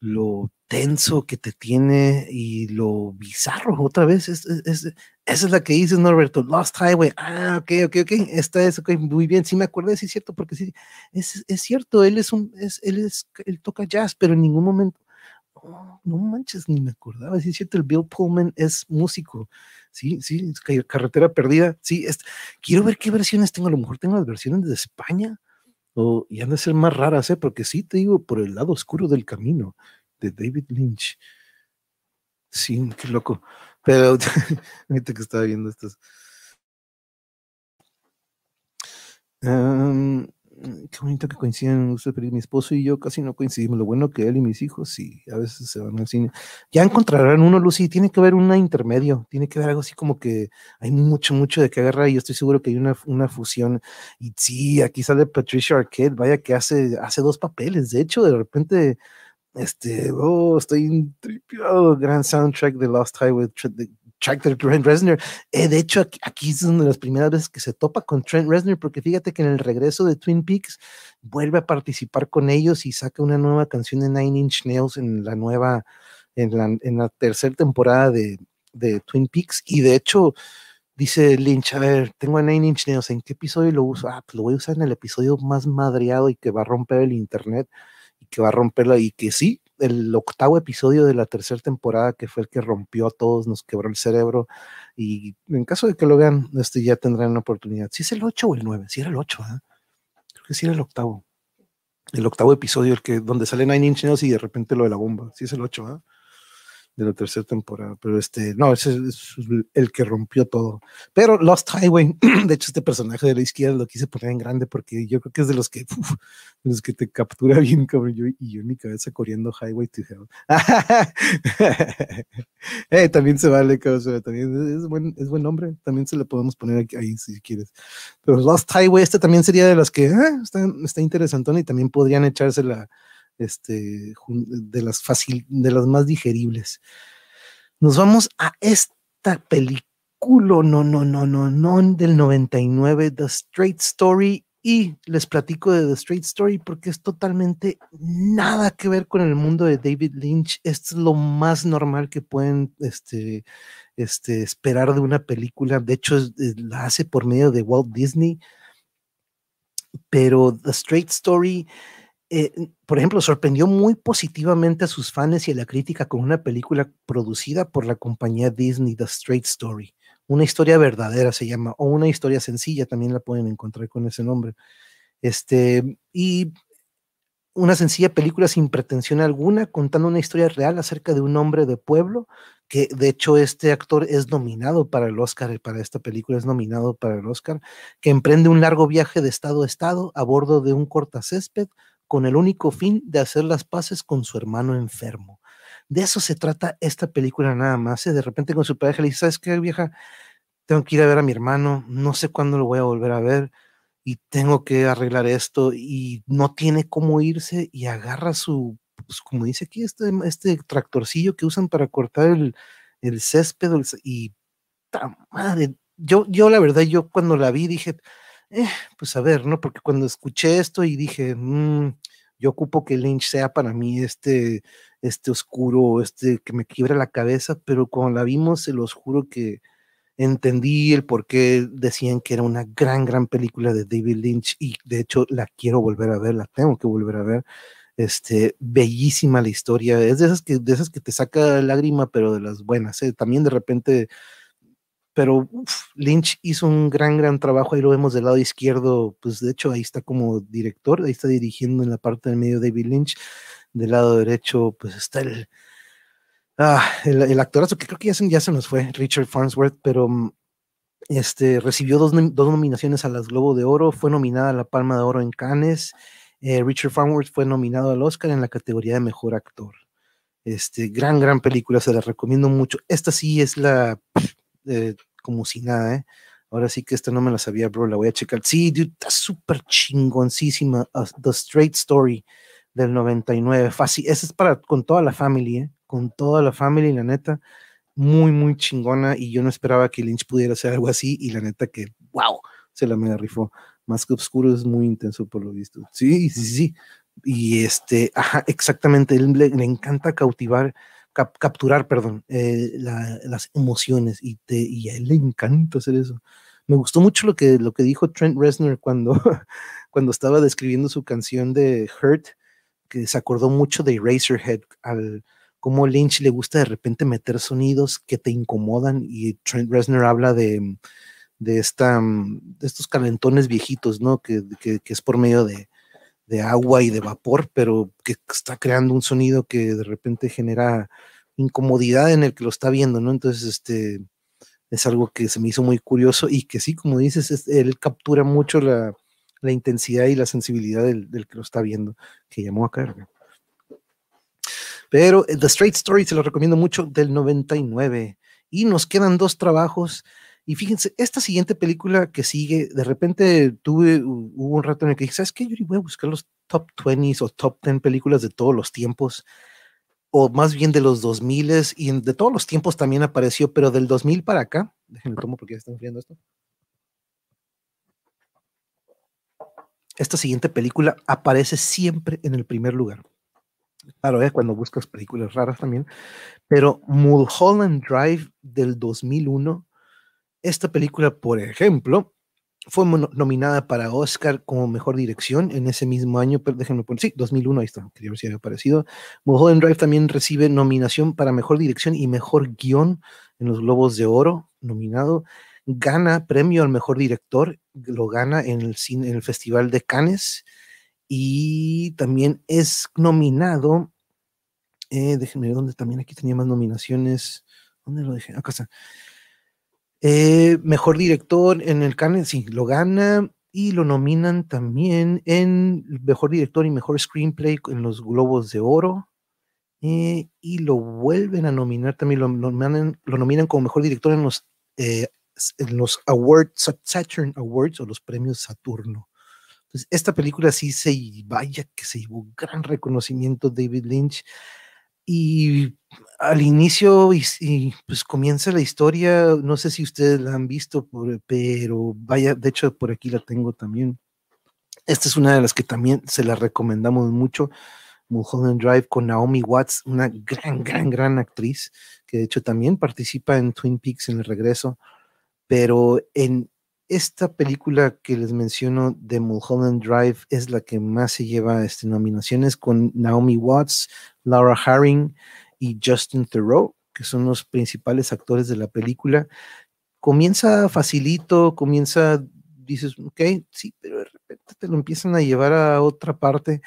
lo tenso que te tiene y lo bizarro otra vez. Es, esa es la que dices, Norberto. Lost Highway. Ah, ok, ok, ok. Esta es muy bien. Sí me acordé, sí es cierto, porque sí, es, es cierto. Él es un, es, él es, él toca jazz, pero en ningún momento. Oh, no manches, ni me acordaba. Sí es cierto, el Bill Pullman es músico. Sí, sí, carretera perdida. Sí, es, quiero ver qué versiones tengo. A lo mejor tengo las versiones de España. O, y han de ser más raras, ¿eh? porque sí te digo, por el lado oscuro del camino de David Lynch. Sí, qué loco. Pero ahorita que estaba viendo estas. qué bonito que pero mi esposo y yo casi no coincidimos. Lo bueno que él y mis hijos sí, a veces se van al cine. Ya encontrarán uno, Lucy, tiene que haber un intermedio, tiene que haber algo así como que hay mucho, mucho de que agarrar y yo estoy seguro que hay una, una fusión. Y sí, aquí sale Patricia Arquette, vaya que hace, hace dos papeles. De hecho, de repente este, oh, estoy tripiado, gran soundtrack de Lost Highway, track de Trent Reznor. Eh, de hecho, aquí, es una de las primeras veces que se topa con Trent Reznor, porque fíjate que en el regreso de Twin Peaks vuelve a participar con ellos y saca una nueva canción de Nine Inch Nails en la nueva, en la, en la tercera temporada de, de Twin Peaks. Y de hecho, dice Lynch, a ver, tengo a Nine Inch Nails, ¿en qué episodio lo uso? Ah, pues lo voy a usar en el episodio más madreado y que va a romper el internet que va a romperla y que sí, el octavo episodio de la tercera temporada, que fue el que rompió a todos, nos quebró el cerebro. Y en caso de que lo vean, este, ya tendrán una oportunidad. Si es el 8 o el 9, si era el 8, ¿eh? creo que sí era el octavo. El octavo episodio, el que donde sale Nine Inch Nails y de repente lo de la bomba. Si es el 8, ¿eh? De la tercera temporada, pero este, no, ese es el que rompió todo. Pero Lost Highway, de hecho, este personaje de la izquierda lo quise poner en grande porque yo creo que es de los que, de los que te captura bien, cabrón, yo, y yo en mi cabeza corriendo Highway to Hell. eh, también se vale, cabrón, también es buen, es buen nombre, también se le podemos poner aquí, ahí si quieres. Pero Lost Highway, este también sería de los que, ah, está, está interesante y también podrían echarse la este, de las fácil, de las más digeribles. Nos vamos a esta película, no, no, no, no, no, del 99, The Straight Story, y les platico de The Straight Story porque es totalmente nada que ver con el mundo de David Lynch. Es lo más normal que pueden este, este, esperar de una película. De hecho, la hace por medio de Walt Disney. Pero The Straight Story eh, por ejemplo, sorprendió muy positivamente a sus fans y a la crítica con una película producida por la compañía Disney, The Straight Story. Una historia verdadera se llama, o una historia sencilla, también la pueden encontrar con ese nombre. Este, y una sencilla película sin pretensión alguna, contando una historia real acerca de un hombre de pueblo, que de hecho este actor es nominado para el Oscar, para esta película es nominado para el Oscar, que emprende un largo viaje de estado a estado a bordo de un cortacésped con el único fin de hacer las paces con su hermano enfermo. De eso se trata esta película nada más. ¿eh? De repente con su pareja le dice, ¿sabes qué, vieja? Tengo que ir a ver a mi hermano, no sé cuándo lo voy a volver a ver y tengo que arreglar esto y no tiene cómo irse y agarra su, pues como dice aquí, este, este tractorcillo que usan para cortar el, el césped y, madre, yo, yo la verdad, yo cuando la vi dije, eh, pues a ver, ¿no? Porque cuando escuché esto y dije, mm, yo ocupo que Lynch sea para mí este, este oscuro, este que me quiebra la cabeza, pero cuando la vimos, se los juro que entendí el por qué decían que era una gran, gran película de David Lynch y de hecho la quiero volver a ver, la tengo que volver a ver. Este, bellísima la historia, es de esas que, de esas que te saca lágrima, pero de las buenas. ¿eh? También de repente pero Lynch hizo un gran, gran trabajo, ahí lo vemos del lado izquierdo, pues de hecho ahí está como director, ahí está dirigiendo en la parte del medio David Lynch, del lado derecho pues está el, ah, el, actorazo que creo que ya se, ya se nos fue, Richard Farnsworth, pero mm, este, recibió dos, dos, nominaciones a las Globo de Oro, fue nominada a la Palma de Oro en Cannes, eh, Richard Farnsworth fue nominado al Oscar en la categoría de Mejor Actor. Este, gran, gran película, se la recomiendo mucho. Esta sí es la eh, como si nada, ¿eh? Ahora sí que esta no me la sabía, bro, la voy a checar. Sí, dude, está súper chingoncísima. Uh, The Straight Story del 99. Fácil, esa es para con toda la familia, ¿eh? Con toda la familia, la neta, muy, muy chingona. Y yo no esperaba que Lynch pudiera hacer algo así. Y la neta que, wow, se la me rifó. Más que oscuro es muy intenso por lo visto. Sí, sí, sí. Y este, ajá, exactamente, él le, encanta cautivar, capturar, perdón, eh, las emociones y, te, y a él le encanta hacer eso. Me gustó mucho lo que, lo que dijo Trent Reznor cuando, cuando estaba describiendo su canción de Hurt, que se acordó mucho de Razorhead, al cómo Lynch le gusta de repente meter sonidos que te incomodan y Trent Reznor habla de, de, esta, de estos calentones viejitos, ¿no? Que, que es por medio de, de agua y de vapor, pero que está creando un sonido que de repente genera incomodidad en el que lo está viendo, ¿no? Entonces, este es algo que se me hizo muy curioso y que sí, como dices, él captura mucho la, la, intensidad y la sensibilidad del, del, que lo está viendo, que llamó a carga. Pero eh, The Straight Story se lo recomiendo mucho del 99 y nos quedan dos trabajos y fíjense, esta siguiente película que sigue, de repente tuve, hubo un rato en el que dije, ¿sabes qué? Yo voy a buscar los top 20 o top 10 películas de todos los tiempos, o más bien de los 2000 y de todos los tiempos también apareció, pero del 2000 para acá, déjenme tomo porque ya están viendo esto. Esta siguiente película aparece siempre en el primer lugar. Claro, ¿eh? cuando buscas películas raras también, pero Mulholland Drive del 2001 esta película, por ejemplo, fue nominada para Oscar como mejor dirección en ese mismo año, pero déjenme poner, sí, 2001, ahí está, quería ver si había aparecido. Mulholland Drive también recibe nominación para mejor dirección y mejor guion en los Globos de Oro, nominado. Gana premio al mejor director, lo gana en el, cine, en el Festival de Cannes y también es nominado. Eh, déjenme ver dónde también aquí tenía más nominaciones. ¿Dónde lo dejé? Acá está. Eh, mejor director en el Cannes, sí, lo gana y lo nominan también en mejor director y mejor screenplay en los Globos de Oro. Eh, y lo vuelven a nominar también, lo, nominan, como mejor director en los, eh, en los Awards, Saturn Awards o los premios Saturno. Entonces, esta película sí se vaya que se llevó gran reconocimiento David Lynch. Y al inicio, y, pues comienza la historia, no sé si ustedes la han visto, pero vaya, de hecho por aquí la tengo también. Esta es una de las que también se la recomendamos mucho, Mulholland Drive con Naomi Watts, una gran, gran, gran actriz, que de hecho también participa en Twin Peaks en el regreso, pero en esta película que les menciono de Mulholland Drive es la que más se lleva este, nominaciones con Naomi Watts, Laura Haring y Justin Theroux, que son los principales actores de la película. Comienza facilito, comienza, dices, ok, sí, pero de repente te lo empiezan a llevar a otra parte.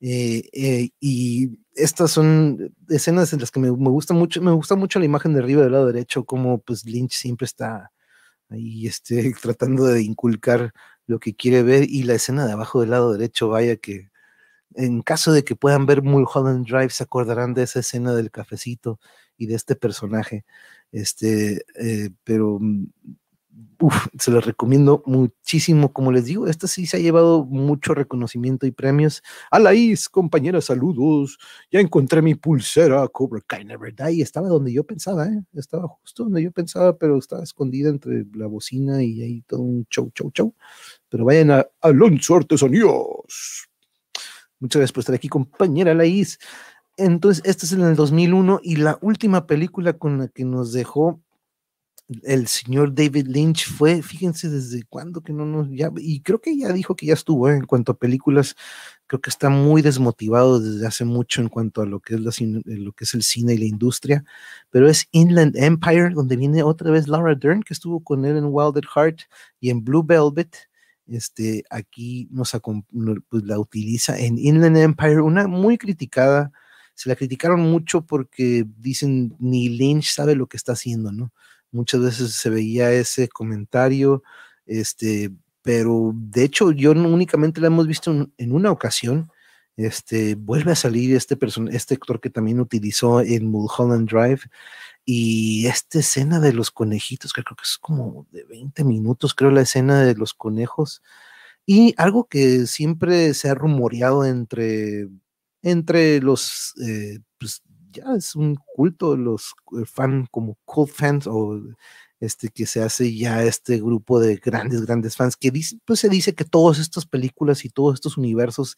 Eh, eh, y estas son escenas en las que me, me, gusta mucho, me gusta mucho la imagen de arriba del lado derecho, como pues Lynch siempre está ahí este, tratando de inculcar lo que quiere ver y la escena de abajo del lado derecho, vaya que en caso de que puedan ver Mulholland Drive, se acordarán de esa escena del cafecito y de este personaje. Este, eh, pero mm, se los recomiendo muchísimo. Como les digo, esta sí se ha llevado mucho reconocimiento y premios. A la is, compañera, saludos. Ya encontré mi pulsera, Cobra Kai Never Die. Estaba donde yo pensaba, ¿eh? Estaba justo donde yo pensaba, pero estaba escondida entre la bocina y ahí todo un show, show, show. Pero vayan a Alonso Artesanías. Muchas gracias por estar aquí, compañera Laís. Entonces, este es en el 2001 y la última película con la que nos dejó el señor David Lynch fue, fíjense desde cuándo que no nos, ya, y creo que ya dijo que ya estuvo ¿eh? en cuanto a películas, creo que está muy desmotivado desde hace mucho en cuanto a lo que es, la, lo que es el cine y la industria, pero es Inland Empire, donde viene otra vez Laura Dern, que estuvo con él en Wild at Heart y en Blue Velvet, este, aquí nos pues, la utiliza en Inland Empire, una muy criticada, se la criticaron mucho porque dicen ni Lynch sabe lo que está haciendo, ¿no? Muchas veces se veía ese comentario, este, pero de hecho yo no únicamente la hemos visto en, una ocasión, este, vuelve a salir este, este actor que también utilizó en Mulholland Drive y esta escena de los conejitos, que creo que es como de 20 minutos, creo la escena de los conejos, y algo que siempre se ha rumoreado entre, entre los eh, pues, ya es un culto, los eh, fans como cult fans o este que se hace ya este grupo de grandes, grandes fans que pues se dice que todas estas películas y todos estos universos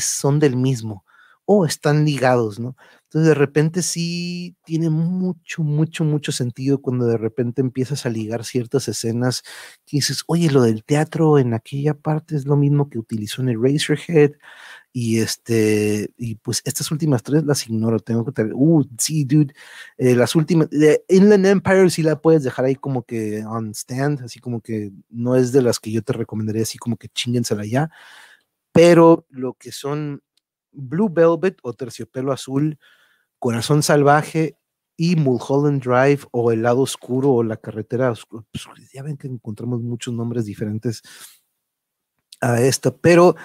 son del mismo o están ligados, ¿no? Entonces de repente sí tiene mucho, mucho, mucho sentido cuando de repente empiezas a ligar ciertas escenas y dices, oye, lo del teatro en aquella parte es lo mismo que utilizó en el Razorhead y este, y pues estas últimas tres las ignoro, tengo que tener, uh, sí, dude, eh, las últimas, de Inland Empire sí la puedes dejar ahí como que on stand, así como que no es de las que yo te recomendaría así como que chingensela ya, pero lo que son Blue Velvet o Terciopelo Azul, Corazón Salvaje y Mulholland Drive o El lado oscuro o la carretera oscura. Pues, ya ven que encontramos muchos nombres diferentes a esto, pero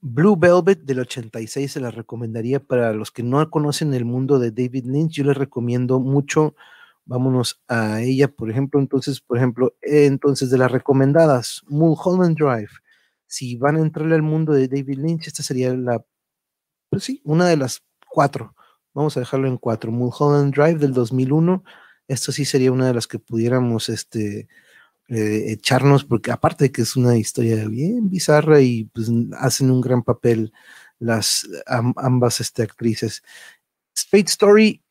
Blue Velvet del 86 se la recomendaría para los que no conocen el mundo de David Lynch. Yo les recomiendo mucho. Vámonos a ella, por ejemplo. Entonces, por ejemplo, entonces de las recomendadas, Mulholland Drive. Si van a entrar al mundo de David Lynch, esta sería la, pues sí, una de las cuatro. Vamos a dejarlo en cuatro. Mulholland Drive del 2001. Esto sí sería una de las que pudiéramos este, eh, echarnos, porque aparte de que es una historia bien bizarra y pues, hacen un gran papel las ambas este, actrices. Straight Story,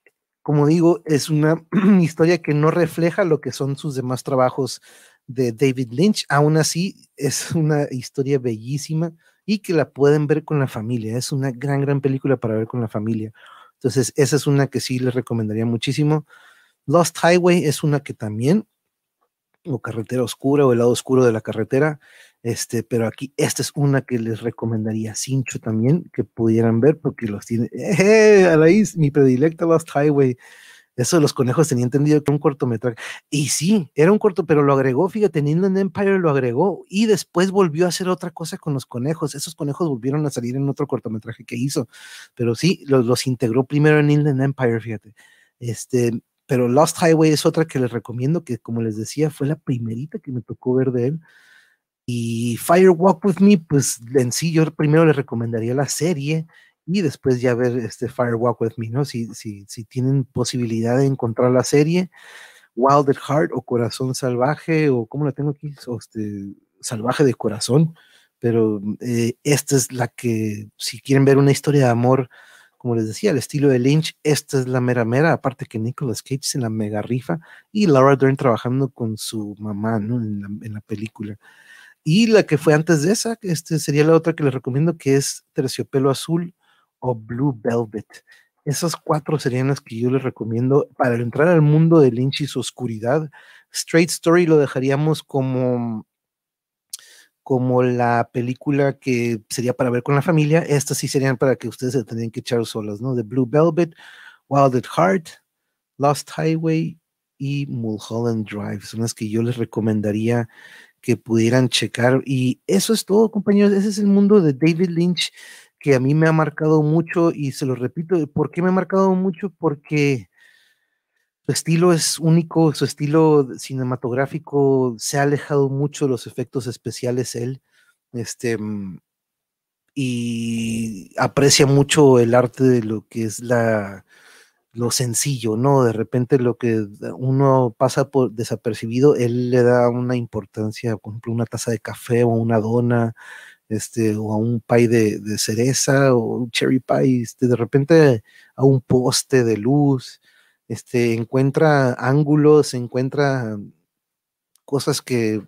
como digo, es una historia que no refleja lo que son sus demás trabajos de David Lynch. Aún así, es una historia bellísima y que la pueden ver con la familia. Es una gran, gran película para ver con la familia. Entonces, esa es una que sí les recomendaría muchísimo. Lost Highway es una que también, o Carretera Oscura, o el lado oscuro de la carretera, este, pero aquí esta es una que les recomendaría Cincho también, que pudieran ver, porque los tiene, ¡eh! Alaís, mi predilecta Lost Highway, eso de los conejos tenía entendido que era un cortometraje. Y sí, era un corto, pero lo agregó, fíjate, en Empire lo agregó y después volvió a hacer otra cosa con los conejos. Esos conejos volvieron a salir en otro cortometraje que hizo. Pero sí, los, los integró primero en Inland Empire, fíjate. Este, pero Lost Highway es otra que les recomiendo, que como les decía, fue la primerita que me tocó ver de él. Y Fire Walk With Me, pues en sí yo primero les recomendaría la serie y después ya ver este Firewalk with Me, ¿no? Si, si, si tienen posibilidad de encontrar la serie, Wild Heart o Corazón Salvaje, o ¿cómo la tengo aquí? Este, Salvaje de Corazón, pero eh, esta es la que, si quieren ver una historia de amor, como les decía, el estilo de Lynch, esta es la mera mera, aparte que Nicolas Cage se la mega rifa y Laura Dern trabajando con su mamá, ¿no? En la, en la película. Y la que fue antes de esa, este sería la otra que les recomiendo, que es Terciopelo Azul, o Blue Velvet. Esas cuatro serían las que yo les recomiendo para entrar al mundo de Lynch y su oscuridad. Straight Story lo dejaríamos como, como la película que sería para ver con la familia. Estas sí serían para que ustedes se tendrían que echar solas, ¿no? De Blue Velvet, Wild at Heart, Lost Highway y Mulholland Drive. Son las que yo les recomendaría que pudieran checar. Y eso es todo, compañeros. Ese es el mundo de David Lynch que a mí me ha marcado mucho y se lo repito, ¿por qué me ha marcado mucho? Porque su estilo es único, su estilo cinematográfico se ha alejado mucho de los efectos especiales él, este, mm, y aprecia mucho el arte de lo que es la, lo sencillo, ¿no? De repente lo que uno pasa por desapercibido, él le da una importancia, por ejemplo, una taza de café o una dona, este, o a un pie de, cereza o un cherry pie, este, de repente a un poste de luz, este, encuentra ángulos, encuentra cosas que,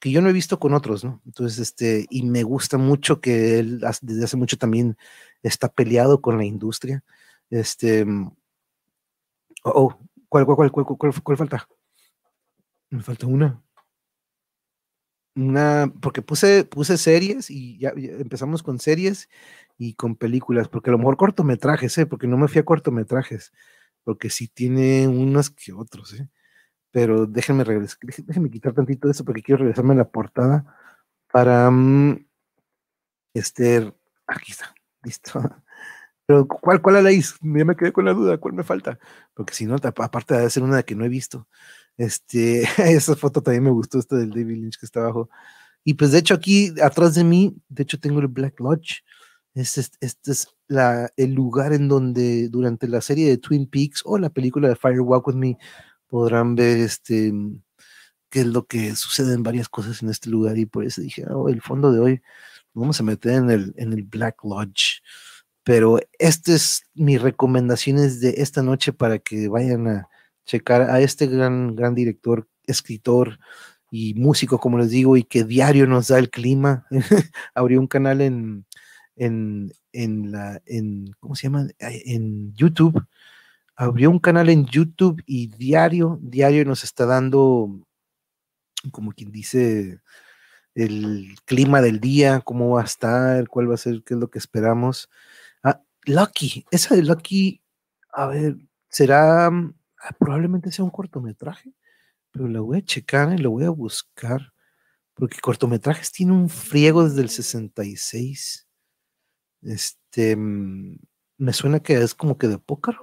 que yo no he visto con otros, ¿no? Entonces, este, y me gusta mucho que él desde hace mucho también está peleado con la industria. Este, oh, oh ¿cuál, cuál, cuál, cuál, cuál falta? Me falta una una, porque puse, puse series y ya, empezamos con series y con películas, porque a lo mejor cortometrajes, ¿eh? porque no me fui a cortometrajes, porque sí tiene unos que otros, ¿eh? pero déjenme regresar, déjenme quitar tantito de eso porque quiero regresarme a la portada para, este, aquí está, listo. Pero, ¿cuál, cuál la Ya me quedé con la duda, ¿cuál me falta? Porque si no, aparte de ser una que no he visto, este, esa foto también me gustó, esta del David Lynch que está abajo. Y pues de hecho aquí atrás de mí, de hecho tengo el Black Lodge. Este, este es la, el lugar en donde durante la serie de Twin Peaks o la película de Fire Walk With Me podrán ver este qué es lo que sucede en varias cosas en este lugar y por eso dije, oh, el fondo de hoy vamos a meter en el, en el Black Lodge. Pero esta es mis recomendaciones de esta noche para que vayan a checar a este gran, gran director, escritor y músico, como les digo, y que diario nos da el clima. Abrió un canal en, en, en la, en, ¿cómo se llama? En YouTube. Abrió un canal en YouTube y diario, diario nos está dando, como quien dice, el clima del día, cómo va a estar, cuál va a ser, qué es lo que esperamos. Lucky, esa de Lucky, a ver, será, ah, probablemente sea un cortometraje, pero la voy a checar y lo voy a buscar, porque cortometrajes tiene un friego desde el 66. Este, mm, me suena que es como que de póker.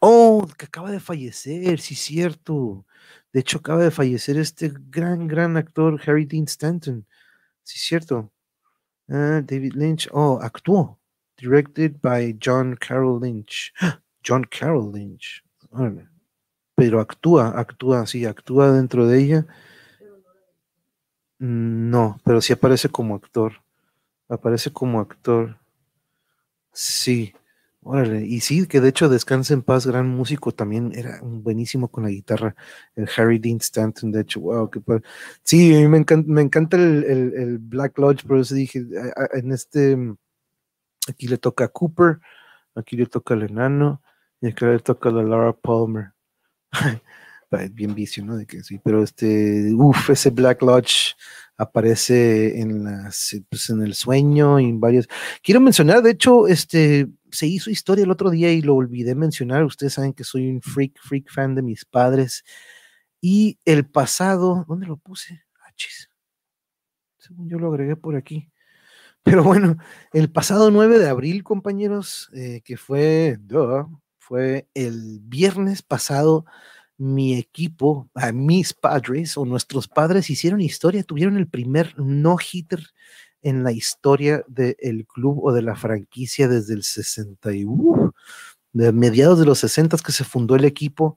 Oh, que acaba de fallecer, sí, cierto. De hecho, acaba de fallecer este gran, gran actor, Harry Dean Stanton. Sí, cierto. Ah, David Lynch. Oh, actuó. Directed by John Carroll Lynch. John Carroll Lynch. Pero actúa, actúa, sí, actúa dentro de ella. No, pero sí aparece como actor. Aparece como actor. Sí. Órale, y sí, que de hecho Descansa en Paz, gran músico, también era buenísimo con la guitarra, el Harry Dean Stanton, de hecho, wow, qué padre. Sí, a mí me encanta, me encanta el, Black Lodge, por eso dije, en este, aquí le toca a Cooper, aquí le toca al enano, y acá le toca a la Laura Palmer. Bien vicio, ¿no? De que sí, pero este, uff, ese Black Lodge aparece en las, pues en el sueño y varios. Quiero mencionar, de hecho, este, se hizo historia el otro día y lo olvidé mencionar. Ustedes saben que soy un freak, freak fan de mis padres. Y el pasado, ¿dónde lo puse? Ah, Según yo lo agregué por aquí. Pero bueno, el pasado 9 de abril, compañeros, eh, que fue, fue el viernes pasado, mi equipo, a mis padres o nuestros padres hicieron historia, tuvieron el primer no-hitter en la historia del club o de la franquicia desde el 61, de mediados de los 60 que se fundó el equipo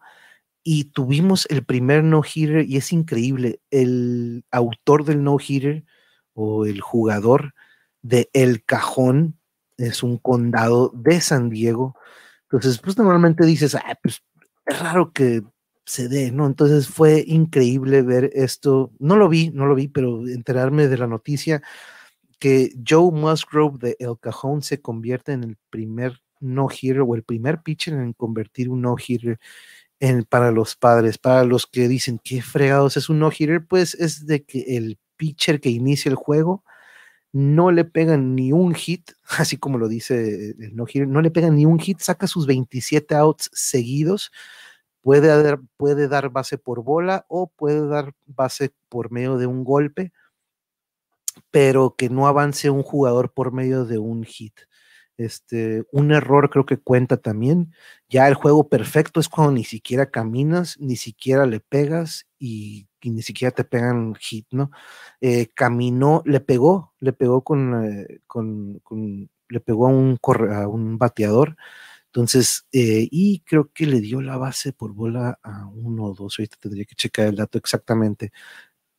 y tuvimos el primer no-hitter y es increíble, el autor del no-hitter o el jugador de El Cajón es un condado de San Diego. Entonces, pues normalmente dices, ah, pues es raro que se dé, ¿no? Entonces fue increíble ver esto. No lo vi, no lo vi, pero enterarme de la noticia que Joe Musgrove de El Cajón se convierte en el primer no-hitter o el primer pitcher en convertir un no-hitter para los padres, para los que dicen qué fregados es un no-hitter, pues es de que el pitcher que inicia el juego no le pegan ni un hit, así como lo dice el no-hitter, no le pegan ni un hit, saca sus 27 outs seguidos, puede dar, puede dar base por bola o puede dar base por medio de un golpe pero que no avance un jugador por medio de un hit. Este, un error creo que cuenta también. Ya el juego perfecto es cuando ni siquiera caminas, ni siquiera le pegas y, ni siquiera te pegan hit, ¿no? Eh, caminó, le pegó, le pegó con, eh, con, le pegó a un, a un bateador. Entonces, eh, y creo que le dio la base por bola a uno o dos. Ahorita tendría que checar el dato exactamente.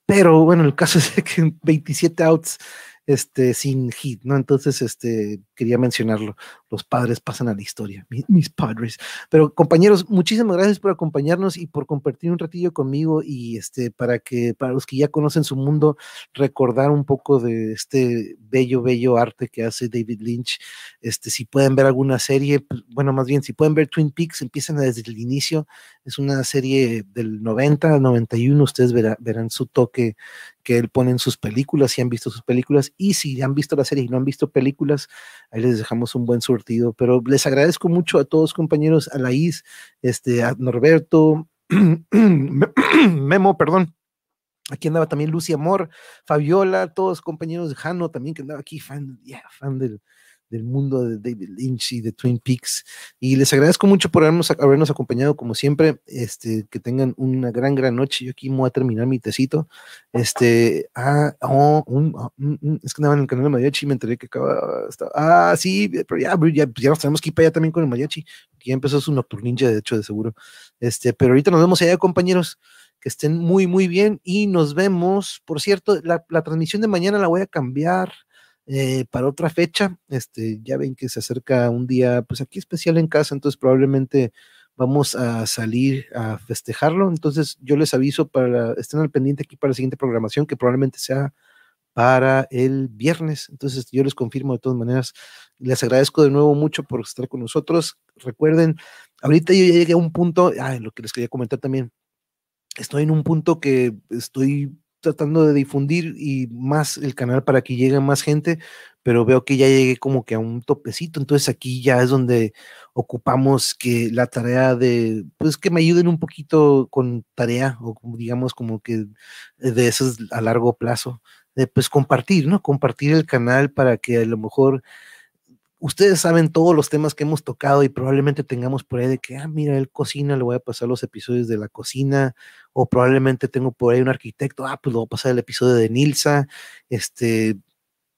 Pero bueno, el caso es que 27 outs este, sin hit, ¿no? Entonces, este, quería mencionarlo. Los padres pasan a la historia, mis, padres. Pero compañeros, muchísimas gracias por acompañarnos y por compartir un ratillo conmigo y este, para que, para los que ya conocen su mundo, recordar un poco de este bello, bello arte que hace David Lynch. Este, si pueden ver alguna serie, pues, bueno, más bien, si pueden ver Twin Peaks, empiezan desde el inicio. Es una serie del 90 al 91, ustedes verán su toque que él pone en sus películas, si han visto sus películas, y si han visto la serie y no han visto películas, ahí les dejamos un buen surtido. Pero les agradezco mucho a todos compañeros, a Laís, este, a Norberto, Memo, perdón. Aquí andaba también Lucy Amor, Fabiola, todos compañeros de Jano también que andaba aquí, fan, fan del, del mundo de David Lynch y de Twin Peaks. Y les agradezco mucho por habernos, habernos acompañado como siempre. Este, que tengan una gran, gran noche. Yo aquí voy a terminar mi tecito. Este, ah, oh, mm, mm, es que andaba en el canal de Mariachi y me enteré que acaba, ah, sí, pero ya, ya, ya nos tenemos que ir para allá también con el Mariachi, que ya empezó su nocturninja, de hecho, de seguro. Este, pero ahorita nos vemos allá, compañeros que estén muy, muy bien y nos vemos. Por cierto, la, transmisión de mañana la voy a cambiar eh, para otra fecha. Este, ya ven que se acerca un día, pues aquí especial en casa, entonces probablemente vamos a salir a festejarlo. Entonces yo les aviso para, estén al pendiente aquí para la siguiente programación, que probablemente sea para el viernes. Entonces yo les confirmo de todas maneras. Les agradezco de nuevo mucho por estar con nosotros. Recuerden, ahorita yo ya llegué a un punto, ah, lo que les quería comentar también estoy en un punto que estoy tratando de difundir y más el canal para que llegue más gente, pero veo que ya llegué como que a un topecito, entonces aquí ya es donde ocupamos que la tarea de, pues que me ayuden un poquito con tarea o digamos como que de eso a largo plazo, de pues compartir, ¿no? Compartir el canal para que a lo mejor ustedes saben todos los temas que hemos tocado y probablemente tengamos por ahí de que, ah, mira, él cocina, le voy a pasar los episodios de la cocina, o probablemente tengo por ahí un arquitecto, ah, pues le voy a pasar el episodio de Nilsa, este,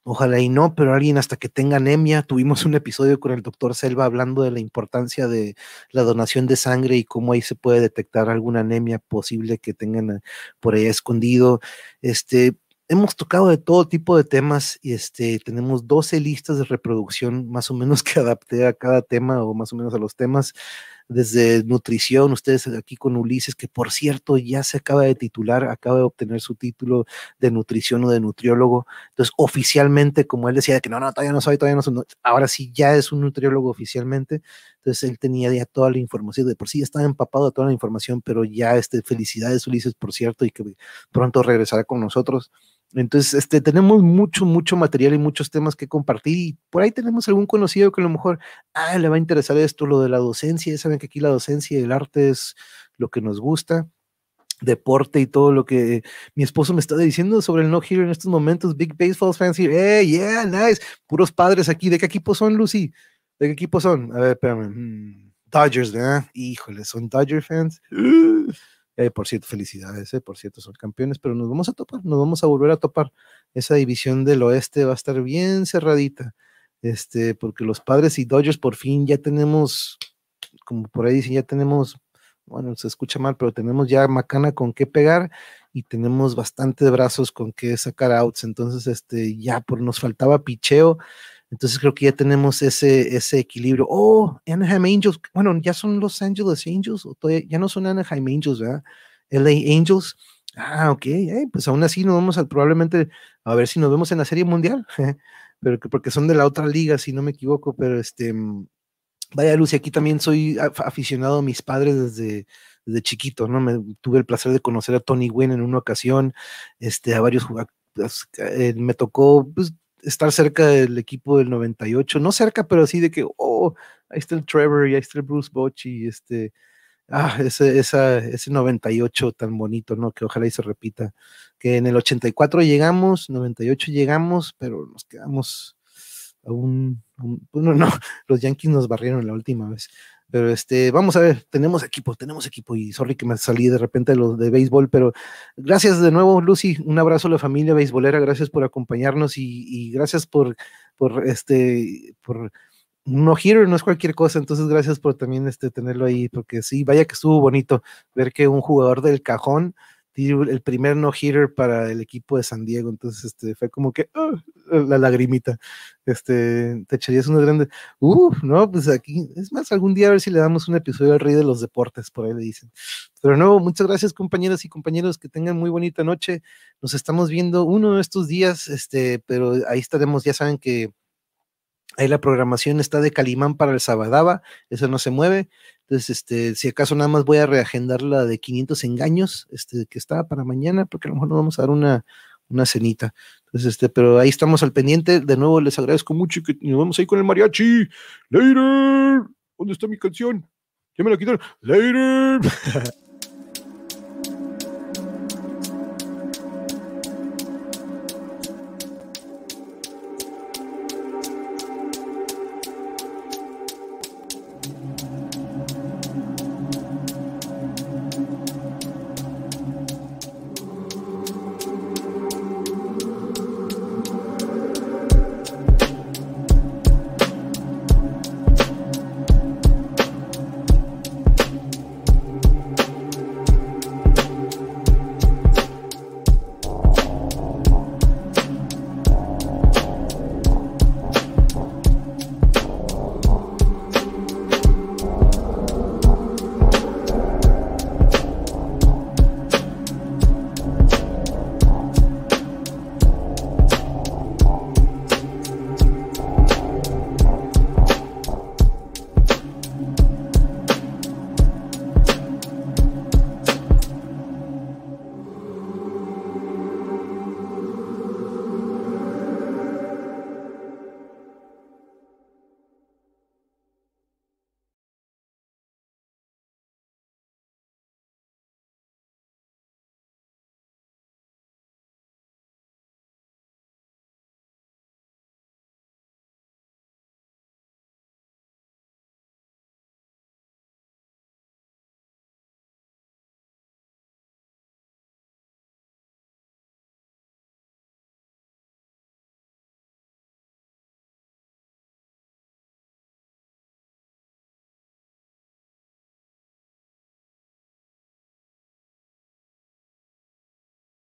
ojalá y no, pero alguien hasta que tenga anemia, tuvimos un episodio con el doctor Selva hablando de la importancia de la donación de sangre y cómo ahí se puede detectar alguna anemia posible que tengan eh, por ahí escondido, este, hemos tocado de todo tipo de temas y este, tenemos 12 listas de reproducción más o menos que adapté a cada tema o más o menos a los temas desde nutrición, ustedes aquí con Ulises, que por cierto ya se acaba de titular, acaba de obtener su título de nutrición o de nutriólogo. Entonces, oficialmente, como él decía que no, no, todavía no soy, todavía no soy, ahora sí ya es un nutriólogo oficialmente. Entonces, él tenía ya toda la información, de por sí estaba empapado de toda la información, pero ya, este, felicidades Ulises, por cierto, y que pronto regresará con nosotros. Entonces, este, tenemos mucho, mucho material y muchos temas que compartir y por ahí tenemos algún conocido que a lo mejor, ah, le va a interesar esto, lo de la docencia, saben que aquí la docencia y el arte es lo que nos gusta, deporte y todo lo que mi esposo me está diciendo sobre el no hero en estos momentos, Big Baseball fans here, hey, yeah, nice, puros padres aquí, ¿de qué equipo son, Lucy? ¿De qué equipo son? A ver, espérame, hmm, Dodgers, ¿verdad? Híjole, ¿son Dodger fans? Eh, por cierto, felicidades, eh, por cierto, son campeones, pero nos vamos a topar, nos vamos a volver a topar. Esa división del oeste va a estar bien cerradita, este, porque los padres y Dodgers por fin ya tenemos, como por ahí dicen, ya tenemos, bueno, se escucha mal, pero tenemos ya macana con qué pegar y tenemos bastante brazos con qué sacar outs. Entonces, este, ya por nos faltaba picheo entonces creo que ya tenemos ese, ese equilibrio. Oh, Anaheim Angels, bueno, ya son Los Angeles Angels, o ya no son Anaheim Angels, ¿verdad? LA Angels. Ah, ok, eh, pues aún así nos vamos a probablemente a ver si nos vemos en la Serie Mundial, pero porque son de la otra liga, si no me equivoco, pero este, mm, vaya Lucy, aquí también soy aficionado a mis padres desde, desde chiquito, ¿no? Me tuve el placer de conocer a Tony Wynn en una ocasión, este, a varios jugadores, eh, me tocó pues, estar cerca del equipo del 98, no cerca, pero así de que, oh, ahí está el Trevor y ahí está el Bruce Bochy, este, ah, ese, esa, ese 98 tan bonito, ¿no? Que ojalá y se repita. Que en el 84 llegamos, 98 llegamos, pero nos quedamos aún, bueno, no, los Yankees nos barrieron la última vez. Pero este, vamos a ver, tenemos equipo, tenemos equipo y sorry que me salí de repente de los de béisbol, pero gracias de nuevo, Lucy, un abrazo a la familia beisbolera, gracias por acompañarnos y, gracias por, por este, por no giro, no es cualquier cosa, entonces gracias por también este, tenerlo ahí, porque sí, vaya que estuvo bonito ver que un jugador del cajón el primer no-hitter para el equipo de San Diego, entonces este, fue como que ah, la lagrimita, este, te echarías una grande, uff, no, pues aquí, es más, algún día a ver si le damos un episodio al rey de los deportes, por ahí le dicen. Pero no, muchas gracias compañeras y compañeros, que tengan muy bonita noche, nos estamos viendo uno de estos días, este, pero ahí estaremos, ya saben que Ahí la programación está de Calimán para el Sabadaba, eso no se mueve. Entonces, este, si acaso nada más voy a reagendar la de 500 engaños, este, que está para mañana, porque a lo mejor nos vamos a dar una, una cenita. Entonces, este, pero ahí estamos al pendiente. De nuevo, les agradezco mucho y que nos vamos ahí con el mariachi. Later. ¿Dónde está mi canción? Ya me la quitaron. Later.